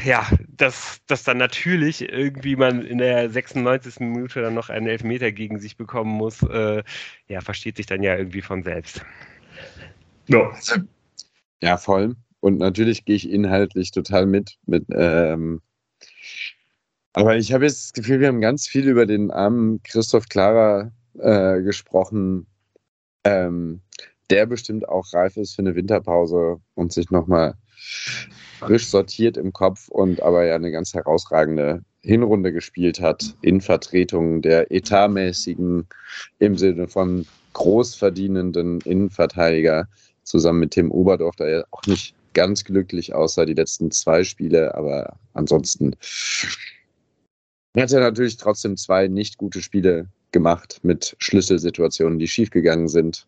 ja, dass, dass dann natürlich irgendwie man in der 96. Minute dann noch einen Elfmeter gegen sich bekommen muss, äh, ja, versteht sich dann ja irgendwie von selbst. Ja, ja voll. Und natürlich gehe ich inhaltlich total mit. mit ähm, aber ich habe jetzt das Gefühl, wir haben ganz viel über den armen Christoph Klara äh, gesprochen, ähm, der bestimmt auch reif ist für eine Winterpause und sich nochmal frisch sortiert im Kopf und aber ja eine ganz herausragende Hinrunde gespielt hat in Vertretung der etatmäßigen, im Sinne von großverdienenden Innenverteidiger zusammen mit Tim Oberdorf, der ja auch nicht ganz glücklich aussah die letzten zwei Spiele, aber ansonsten hat er natürlich trotzdem zwei nicht gute Spiele gemacht mit Schlüsselsituationen, die schiefgegangen sind.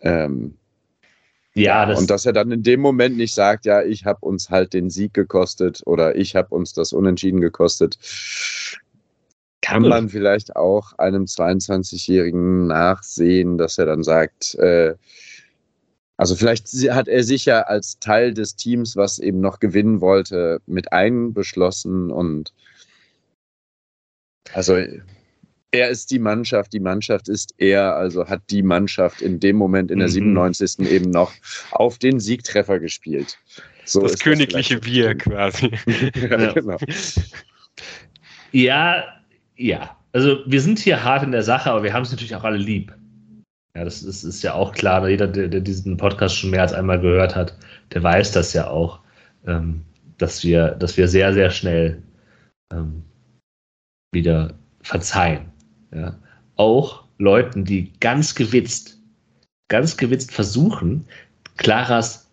Ähm, ja, das und dass er dann in dem Moment nicht sagt, ja, ich habe uns halt den Sieg gekostet oder ich habe uns das Unentschieden gekostet, kann man. vielleicht auch einem 22-Jährigen nachsehen, dass er dann sagt, äh, also vielleicht hat er sich ja als Teil des Teams, was eben noch gewinnen wollte, mit einbeschlossen und also er ist die Mannschaft, die Mannschaft ist er, also hat die Mannschaft in dem Moment in der 97. Mhm. eben noch auf den Siegtreffer gespielt. So das königliche das Bier quasi. [laughs] ja, genau. ja, ja. Also wir sind hier hart in der Sache, aber wir haben es natürlich auch alle lieb. Ja, das ist, ist ja auch klar. Jeder, der, der, diesen Podcast schon mehr als einmal gehört hat, der weiß das ja auch, ähm, dass, wir, dass wir sehr, sehr schnell ähm, wieder verzeihen. Ja. Auch Leuten, die ganz gewitzt, ganz gewitzt versuchen, Claras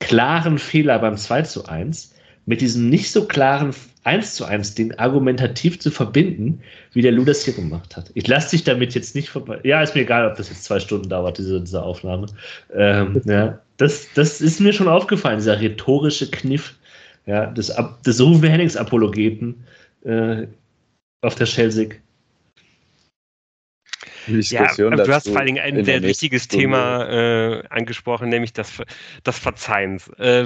klaren Fehler beim 2 zu 1 mit diesem nicht so klaren 1 zu 1 Ding argumentativ zu verbinden, wie der Lou das hier gemacht hat. Ich lasse dich damit jetzt nicht vorbei. Ja, ist mir egal, ob das jetzt zwei Stunden dauert, diese, diese Aufnahme. Ähm, [laughs] ja, das, das ist mir schon aufgefallen, dieser rhetorische Kniff ja, des, des Rufen Hennings-Apologeten äh, auf der Schelsig Diskussion ja, du hast vor allen Dingen ein sehr wichtiges Stunde. Thema äh, angesprochen, nämlich das, das Verzeihens. Äh,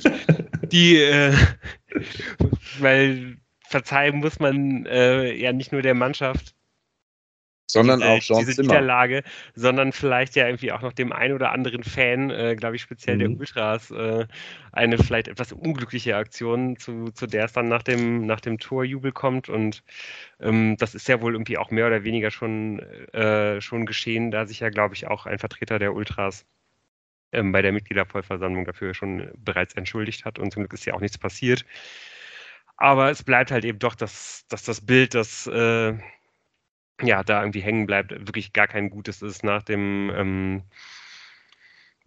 [laughs] die, äh, [laughs] weil verzeihen muss man äh, ja nicht nur der Mannschaft, sondern diese, auch Jean diese Niederlage, sondern vielleicht ja irgendwie auch noch dem einen oder anderen Fan, äh, glaube ich, speziell mhm. der Ultras, äh, eine vielleicht etwas unglückliche Aktion, zu, zu der es dann nach dem, nach dem Torjubel kommt. Und ähm, das ist ja wohl irgendwie auch mehr oder weniger schon, äh, schon geschehen, da sich ja, glaube ich, auch ein Vertreter der Ultras ähm, bei der Mitgliedervollversammlung dafür schon bereits entschuldigt hat. Und zum Glück ist ja auch nichts passiert. Aber es bleibt halt eben doch, dass, dass das Bild, das äh, ja, da irgendwie hängen bleibt, wirklich gar kein gutes ist nach dem ähm,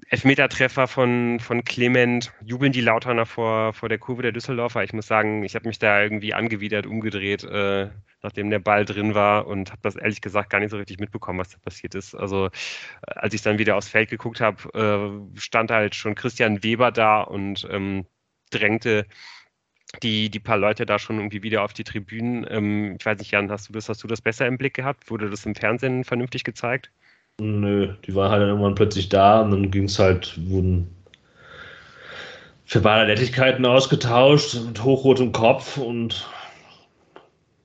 Elfmetertreffer von, von Clement, jubeln die Lauterner vor, vor der Kurve der Düsseldorfer. Ich muss sagen, ich habe mich da irgendwie angewidert umgedreht, äh, nachdem der Ball drin war und habe das ehrlich gesagt gar nicht so richtig mitbekommen, was da passiert ist. Also äh, als ich dann wieder aufs Feld geguckt habe, äh, stand halt schon Christian Weber da und ähm, drängte die, die paar Leute da schon irgendwie wieder auf die Tribünen. Ähm, ich weiß nicht, Jan, hast du das, hast du das besser im Blick gehabt? Wurde das im Fernsehen vernünftig gezeigt? Nö, die waren halt irgendwann plötzlich da und dann ging es halt, wurden verbale Nettigkeiten ausgetauscht mit hochrotem Kopf und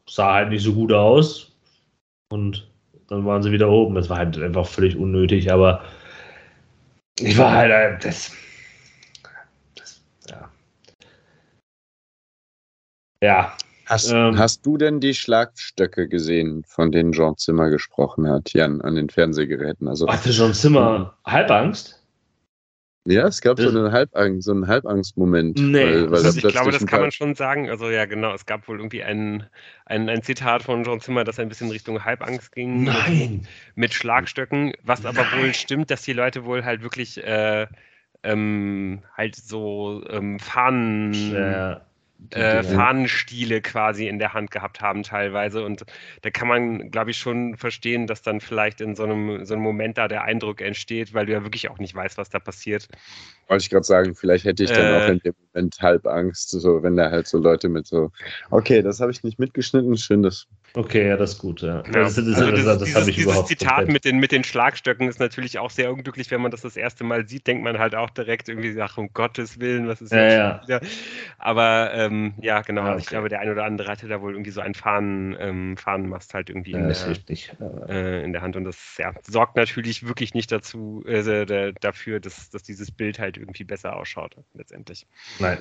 sah halt nicht so gut aus. Und dann waren sie wieder oben. Das war halt einfach völlig unnötig, aber ich war halt, äh, das, ja. Hast, ähm, hast, du denn die Schlagstöcke gesehen, von denen Jean Zimmer gesprochen hat, Jan, an den Fernsehgeräten? Also, hatte Jean Zimmer Halbangst? Ja, es gab so einen, Halbangst, so einen Halbangstmoment. Nee, weil, weil also ich glaube, das kann man schon sagen. Also ja, genau, es gab wohl irgendwie ein, ein, ein Zitat von John Zimmer, das ein bisschen Richtung Halbangst ging. Nein. Mit, mit Schlagstöcken, was aber Nein. wohl stimmt, dass die Leute wohl halt wirklich äh, ähm, halt so ähm, Fahnen... Ja äh, Fahnenstiele quasi in der Hand gehabt haben teilweise. Und da kann man, glaube ich, schon verstehen, dass dann vielleicht in so einem, so einem Moment da der Eindruck entsteht, weil du ja wirklich auch nicht weißt, was da passiert. Wollte ich gerade sagen, vielleicht hätte ich dann äh, auch in dem Moment halb Angst, so wenn da halt so Leute mit so, okay, das habe ich nicht mitgeschnitten, schön, dass Okay, ja, das ist gut. Ja. Das, das, also das, das, dieses, dieses Zitat mit den, mit den Schlagstöcken ist natürlich auch sehr unglücklich, wenn man das das erste Mal sieht, denkt man halt auch direkt irgendwie, ach, um Gottes Willen, was ist ja, ja. wieder? Aber ähm, ja, genau, ja, okay. ich glaube, der ein oder andere hatte da wohl irgendwie so einen Fahnen, ähm, Fahnenmast halt irgendwie in, der, äh, in der Hand und das ja, sorgt natürlich wirklich nicht dazu, äh, dafür, dass, dass dieses Bild halt irgendwie besser ausschaut, letztendlich. Nein.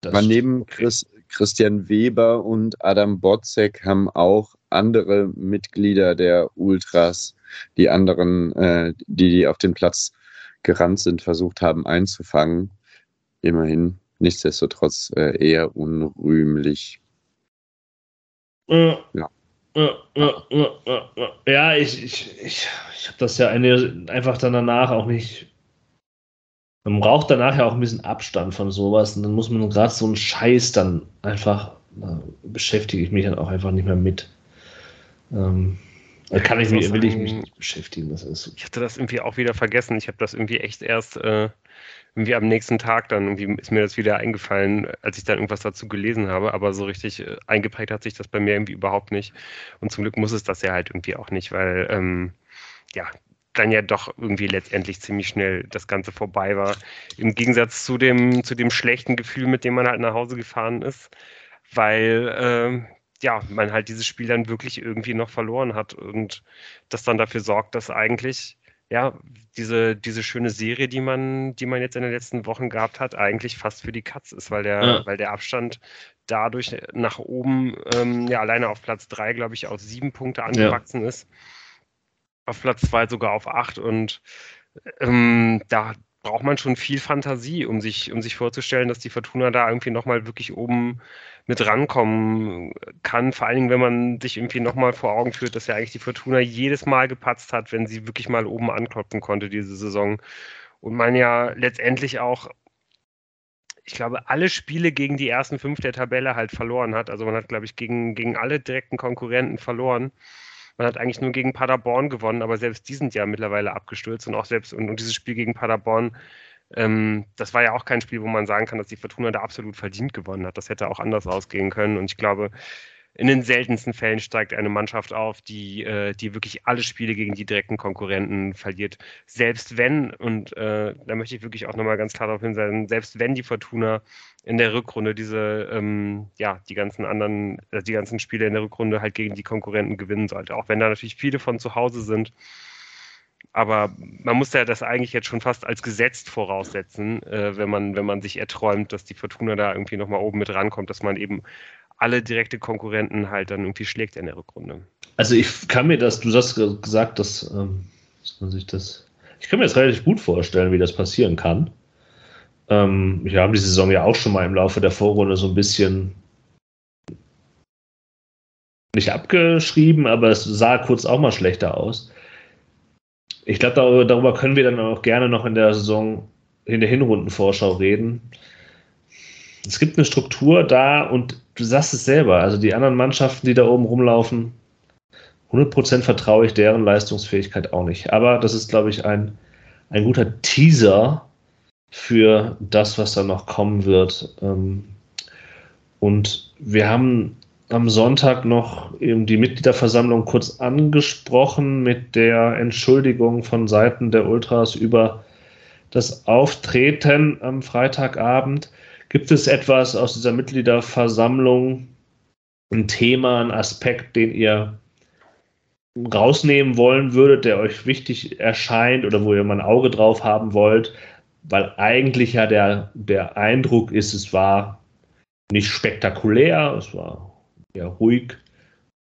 Das Aber neben Chris, Christian Weber und Adam Botzek haben auch andere Mitglieder der Ultras, die anderen, äh, die, die auf den Platz gerannt sind, versucht haben einzufangen. Immerhin, nichtsdestotrotz äh, eher unrühmlich. Ja. ja. Ja, ich, ich, ich, ich habe das ja eine, einfach dann danach auch nicht man braucht danach ja auch ein bisschen Abstand von sowas und dann muss man gerade so einen Scheiß dann einfach, da beschäftige ich mich dann auch einfach nicht mehr mit. Ähm, da kann ich mich, will ich mich nicht beschäftigen. Das ist ich hatte das irgendwie auch wieder vergessen. Ich habe das irgendwie echt erst äh, irgendwie am nächsten Tag dann irgendwie ist mir das wieder eingefallen, als ich dann irgendwas dazu gelesen habe. Aber so richtig äh, eingeprägt hat sich das bei mir irgendwie überhaupt nicht. Und zum Glück muss es das ja halt irgendwie auch nicht, weil ähm, ja, dann ja doch irgendwie letztendlich ziemlich schnell das Ganze vorbei war. Im Gegensatz zu dem, zu dem schlechten Gefühl, mit dem man halt nach Hause gefahren ist, weil äh, ja, man halt dieses Spiel dann wirklich irgendwie noch verloren hat und das dann dafür sorgt, dass eigentlich ja, diese, diese schöne Serie, die man, die man jetzt in den letzten Wochen gehabt hat, eigentlich fast für die Katz ist, weil der, ja. weil der Abstand dadurch nach oben, ähm, ja, alleine auf Platz drei, glaube ich, auf sieben Punkte angewachsen ja. ist auf Platz 2 sogar auf 8 und ähm, da braucht man schon viel Fantasie, um sich, um sich vorzustellen, dass die Fortuna da irgendwie nochmal wirklich oben mit rankommen kann. Vor allen Dingen, wenn man sich irgendwie nochmal vor Augen führt, dass ja eigentlich die Fortuna jedes Mal gepatzt hat, wenn sie wirklich mal oben anklopfen konnte diese Saison. Und man ja letztendlich auch, ich glaube, alle Spiele gegen die ersten fünf der Tabelle halt verloren hat. Also man hat, glaube ich, gegen, gegen alle direkten Konkurrenten verloren. Man hat eigentlich nur gegen Paderborn gewonnen, aber selbst die sind ja mittlerweile abgestürzt und auch selbst und, und dieses Spiel gegen Paderborn, ähm, das war ja auch kein Spiel, wo man sagen kann, dass die Fortuna da absolut verdient gewonnen hat. Das hätte auch anders ausgehen können und ich glaube, in den seltensten Fällen steigt eine Mannschaft auf, die, äh, die wirklich alle Spiele gegen die direkten Konkurrenten verliert. Selbst wenn, und äh, da möchte ich wirklich auch nochmal ganz klar darauf hinweisen, selbst wenn die Fortuna in der Rückrunde diese, ähm, ja, die ganzen anderen, äh, die ganzen Spiele in der Rückrunde halt gegen die Konkurrenten gewinnen sollte. Auch wenn da natürlich viele von zu Hause sind. Aber man muss ja das eigentlich jetzt schon fast als gesetzt voraussetzen, äh, wenn, man, wenn man sich erträumt, dass die Fortuna da irgendwie nochmal oben mit rankommt, dass man eben alle direkte Konkurrenten halt dann irgendwie schlägt in der Rückrunde. Also ich kann mir das, du hast gesagt, dass, ähm, dass man sich das, ich kann mir das relativ gut vorstellen, wie das passieren kann. Ähm, wir haben die Saison ja auch schon mal im Laufe der Vorrunde so ein bisschen nicht abgeschrieben, aber es sah kurz auch mal schlechter aus. Ich glaube, darüber, darüber, können wir dann auch gerne noch in der Saison, in der Hinrundenvorschau reden. Es gibt eine Struktur da und du sagst es selber, also die anderen Mannschaften, die da oben rumlaufen, 100% vertraue ich deren Leistungsfähigkeit auch nicht. Aber das ist, glaube ich, ein, ein guter Teaser für das, was da noch kommen wird. Ähm, und wir haben am Sonntag noch eben die Mitgliederversammlung kurz angesprochen mit der Entschuldigung von Seiten der Ultras über das Auftreten am Freitagabend. Gibt es etwas aus dieser Mitgliederversammlung, ein Thema, ein Aspekt, den ihr rausnehmen wollen würdet, der euch wichtig erscheint oder wo ihr mal ein Auge drauf haben wollt? Weil eigentlich ja der, der Eindruck ist, es war nicht spektakulär, es war ja ruhig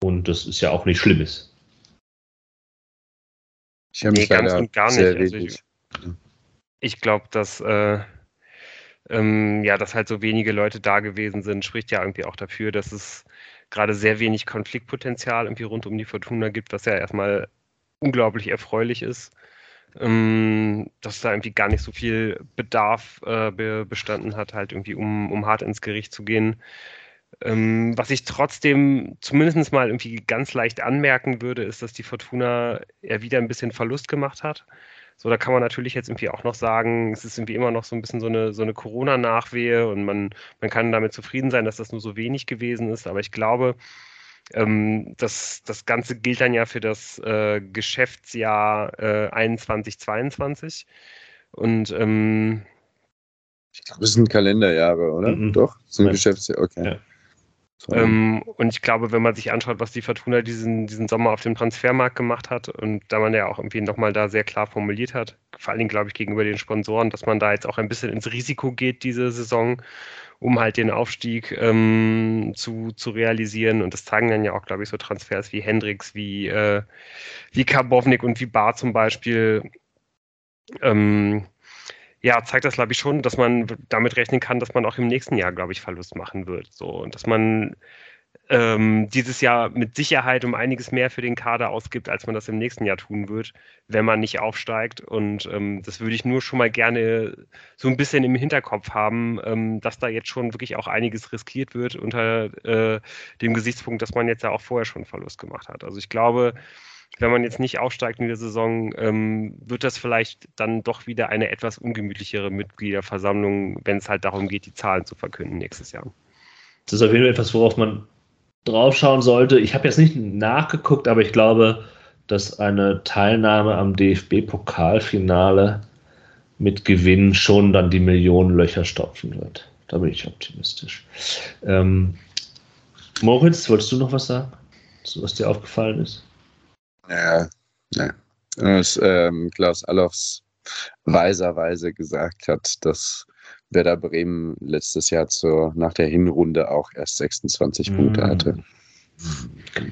und das ist ja auch nicht Schlimmes. Ich habe nee, ganz und gar nicht. Also ich, ich glaube, dass äh, ähm, ja, dass halt so wenige Leute da gewesen sind, spricht ja irgendwie auch dafür, dass es gerade sehr wenig Konfliktpotenzial irgendwie rund um die Fortuna gibt, was ja erstmal unglaublich erfreulich ist. Ähm, dass da irgendwie gar nicht so viel Bedarf äh, be bestanden hat, halt irgendwie um, um hart ins Gericht zu gehen. Ähm, was ich trotzdem zumindest mal irgendwie ganz leicht anmerken würde, ist, dass die Fortuna ja wieder ein bisschen Verlust gemacht hat. So, da kann man natürlich jetzt irgendwie auch noch sagen, es ist irgendwie immer noch so ein bisschen so eine, so eine Corona-Nachwehe und man, man kann damit zufrieden sein, dass das nur so wenig gewesen ist. Aber ich glaube, ähm, das, das Ganze gilt dann ja für das äh, Geschäftsjahr äh, 21, 22. Und ähm, ich glaube, es sind Kalenderjahre, oder? Mhm. Doch, es sind ja. Geschäftsjahr, okay. Ja. Ähm, und ich glaube, wenn man sich anschaut, was die Fortuna diesen, diesen Sommer auf dem Transfermarkt gemacht hat und da man ja auch irgendwie nochmal da sehr klar formuliert hat, vor allen Dingen, glaube ich, gegenüber den Sponsoren, dass man da jetzt auch ein bisschen ins Risiko geht diese Saison, um halt den Aufstieg ähm, zu, zu realisieren. Und das zeigen dann ja auch, glaube ich, so Transfers wie Hendricks, wie, äh, wie Karbovnik und wie Bar zum Beispiel. Ähm, ja, zeigt das, glaube ich, schon, dass man damit rechnen kann, dass man auch im nächsten Jahr, glaube ich, Verlust machen wird. So, und dass man ähm, dieses Jahr mit Sicherheit um einiges mehr für den Kader ausgibt, als man das im nächsten Jahr tun wird, wenn man nicht aufsteigt. Und ähm, das würde ich nur schon mal gerne so ein bisschen im Hinterkopf haben, ähm, dass da jetzt schon wirklich auch einiges riskiert wird unter äh, dem Gesichtspunkt, dass man jetzt ja auch vorher schon Verlust gemacht hat. Also ich glaube, wenn man jetzt nicht aufsteigt in der Saison, ähm, wird das vielleicht dann doch wieder eine etwas ungemütlichere Mitgliederversammlung, wenn es halt darum geht, die Zahlen zu verkünden nächstes Jahr. Das ist auf jeden Fall etwas, worauf man draufschauen sollte. Ich habe jetzt nicht nachgeguckt, aber ich glaube, dass eine Teilnahme am DFB-Pokalfinale mit Gewinn schon dann die Millionen Löcher stopfen wird. Da bin ich optimistisch. Ähm, Moritz, wolltest du noch was sagen, was dir aufgefallen ist? Ja, ja. Was ähm, Klaus Allofs weiserweise gesagt hat, dass Werder Bremen letztes Jahr zur, nach der Hinrunde auch erst 26 mm. Punkte hatte.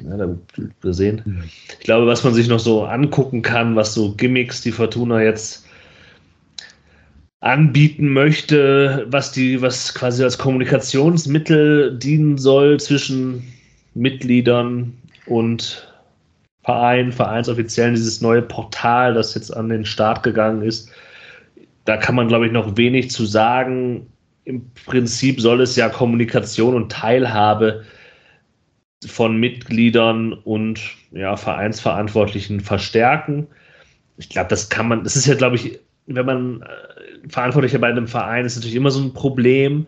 Ja, da wir sehen. Ich glaube, was man sich noch so angucken kann, was so Gimmicks die Fortuna jetzt anbieten möchte, was die, was quasi als Kommunikationsmittel dienen soll zwischen Mitgliedern und Verein, Vereinsoffiziellen, dieses neue Portal, das jetzt an den Start gegangen ist. Da kann man, glaube ich, noch wenig zu sagen. Im Prinzip soll es ja Kommunikation und Teilhabe von Mitgliedern und ja, Vereinsverantwortlichen verstärken. Ich glaube, das kann man, das ist ja, glaube ich, wenn man äh, Verantwortlicher bei einem Verein ist, natürlich immer so ein Problem.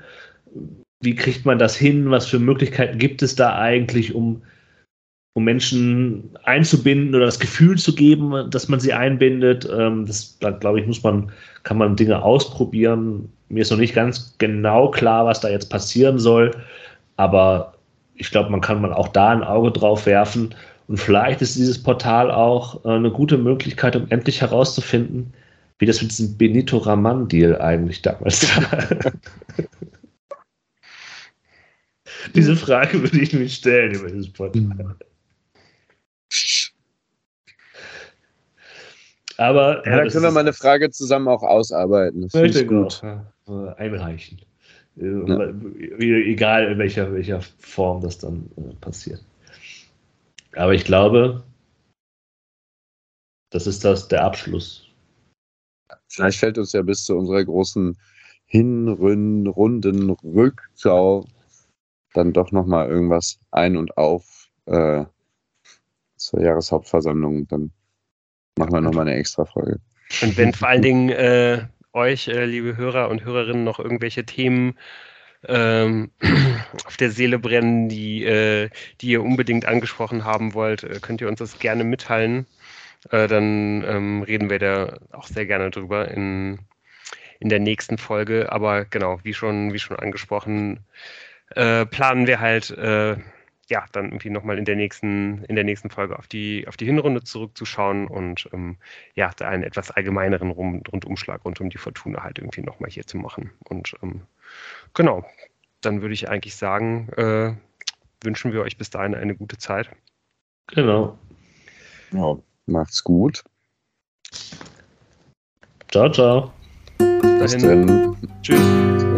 Wie kriegt man das hin? Was für Möglichkeiten gibt es da eigentlich, um um Menschen einzubinden oder das Gefühl zu geben, dass man sie einbindet. Ähm, das, glaube ich, muss man, kann man Dinge ausprobieren. Mir ist noch nicht ganz genau klar, was da jetzt passieren soll, aber ich glaube, man kann man auch da ein Auge drauf werfen. Und vielleicht ist dieses Portal auch äh, eine gute Möglichkeit, um endlich herauszufinden, wie das mit diesem Benito Raman-Deal eigentlich damals [laughs] war. Diese Frage würde ich mir stellen über dieses Portal. Aber ja, da können wir mal eine Frage zusammen auch ausarbeiten. Das ich gut. Auch, einreichen. Ja. Egal in welcher, welcher Form das dann äh, passiert. Aber ich glaube, das ist das der Abschluss. Vielleicht fällt uns ja bis zu unserer großen Hinrunden Rückschau dann doch nochmal irgendwas ein und auf äh, zur Jahreshauptversammlung. Dann machen wir nochmal eine extra Folge. Und wenn vor allen Dingen äh, euch, äh, liebe Hörer und Hörerinnen, noch irgendwelche Themen ähm, [clears throat] auf der Seele brennen, die, äh, die ihr unbedingt angesprochen haben wollt, äh, könnt ihr uns das gerne mitteilen. Äh, dann ähm, reden wir da auch sehr gerne drüber in, in der nächsten Folge. Aber genau, wie schon, wie schon angesprochen, äh, planen wir halt ja, dann irgendwie nochmal in der nächsten, in der nächsten Folge auf die, auf die Hinrunde zurückzuschauen und ähm, ja, da einen etwas allgemeineren Rundumschlag rund um die Fortuna halt irgendwie nochmal hier zu machen. Und ähm, genau, dann würde ich eigentlich sagen, äh, wünschen wir euch bis dahin eine gute Zeit. Genau. Ja, macht's gut. Ciao, ciao. Bis dahin. Tschüss.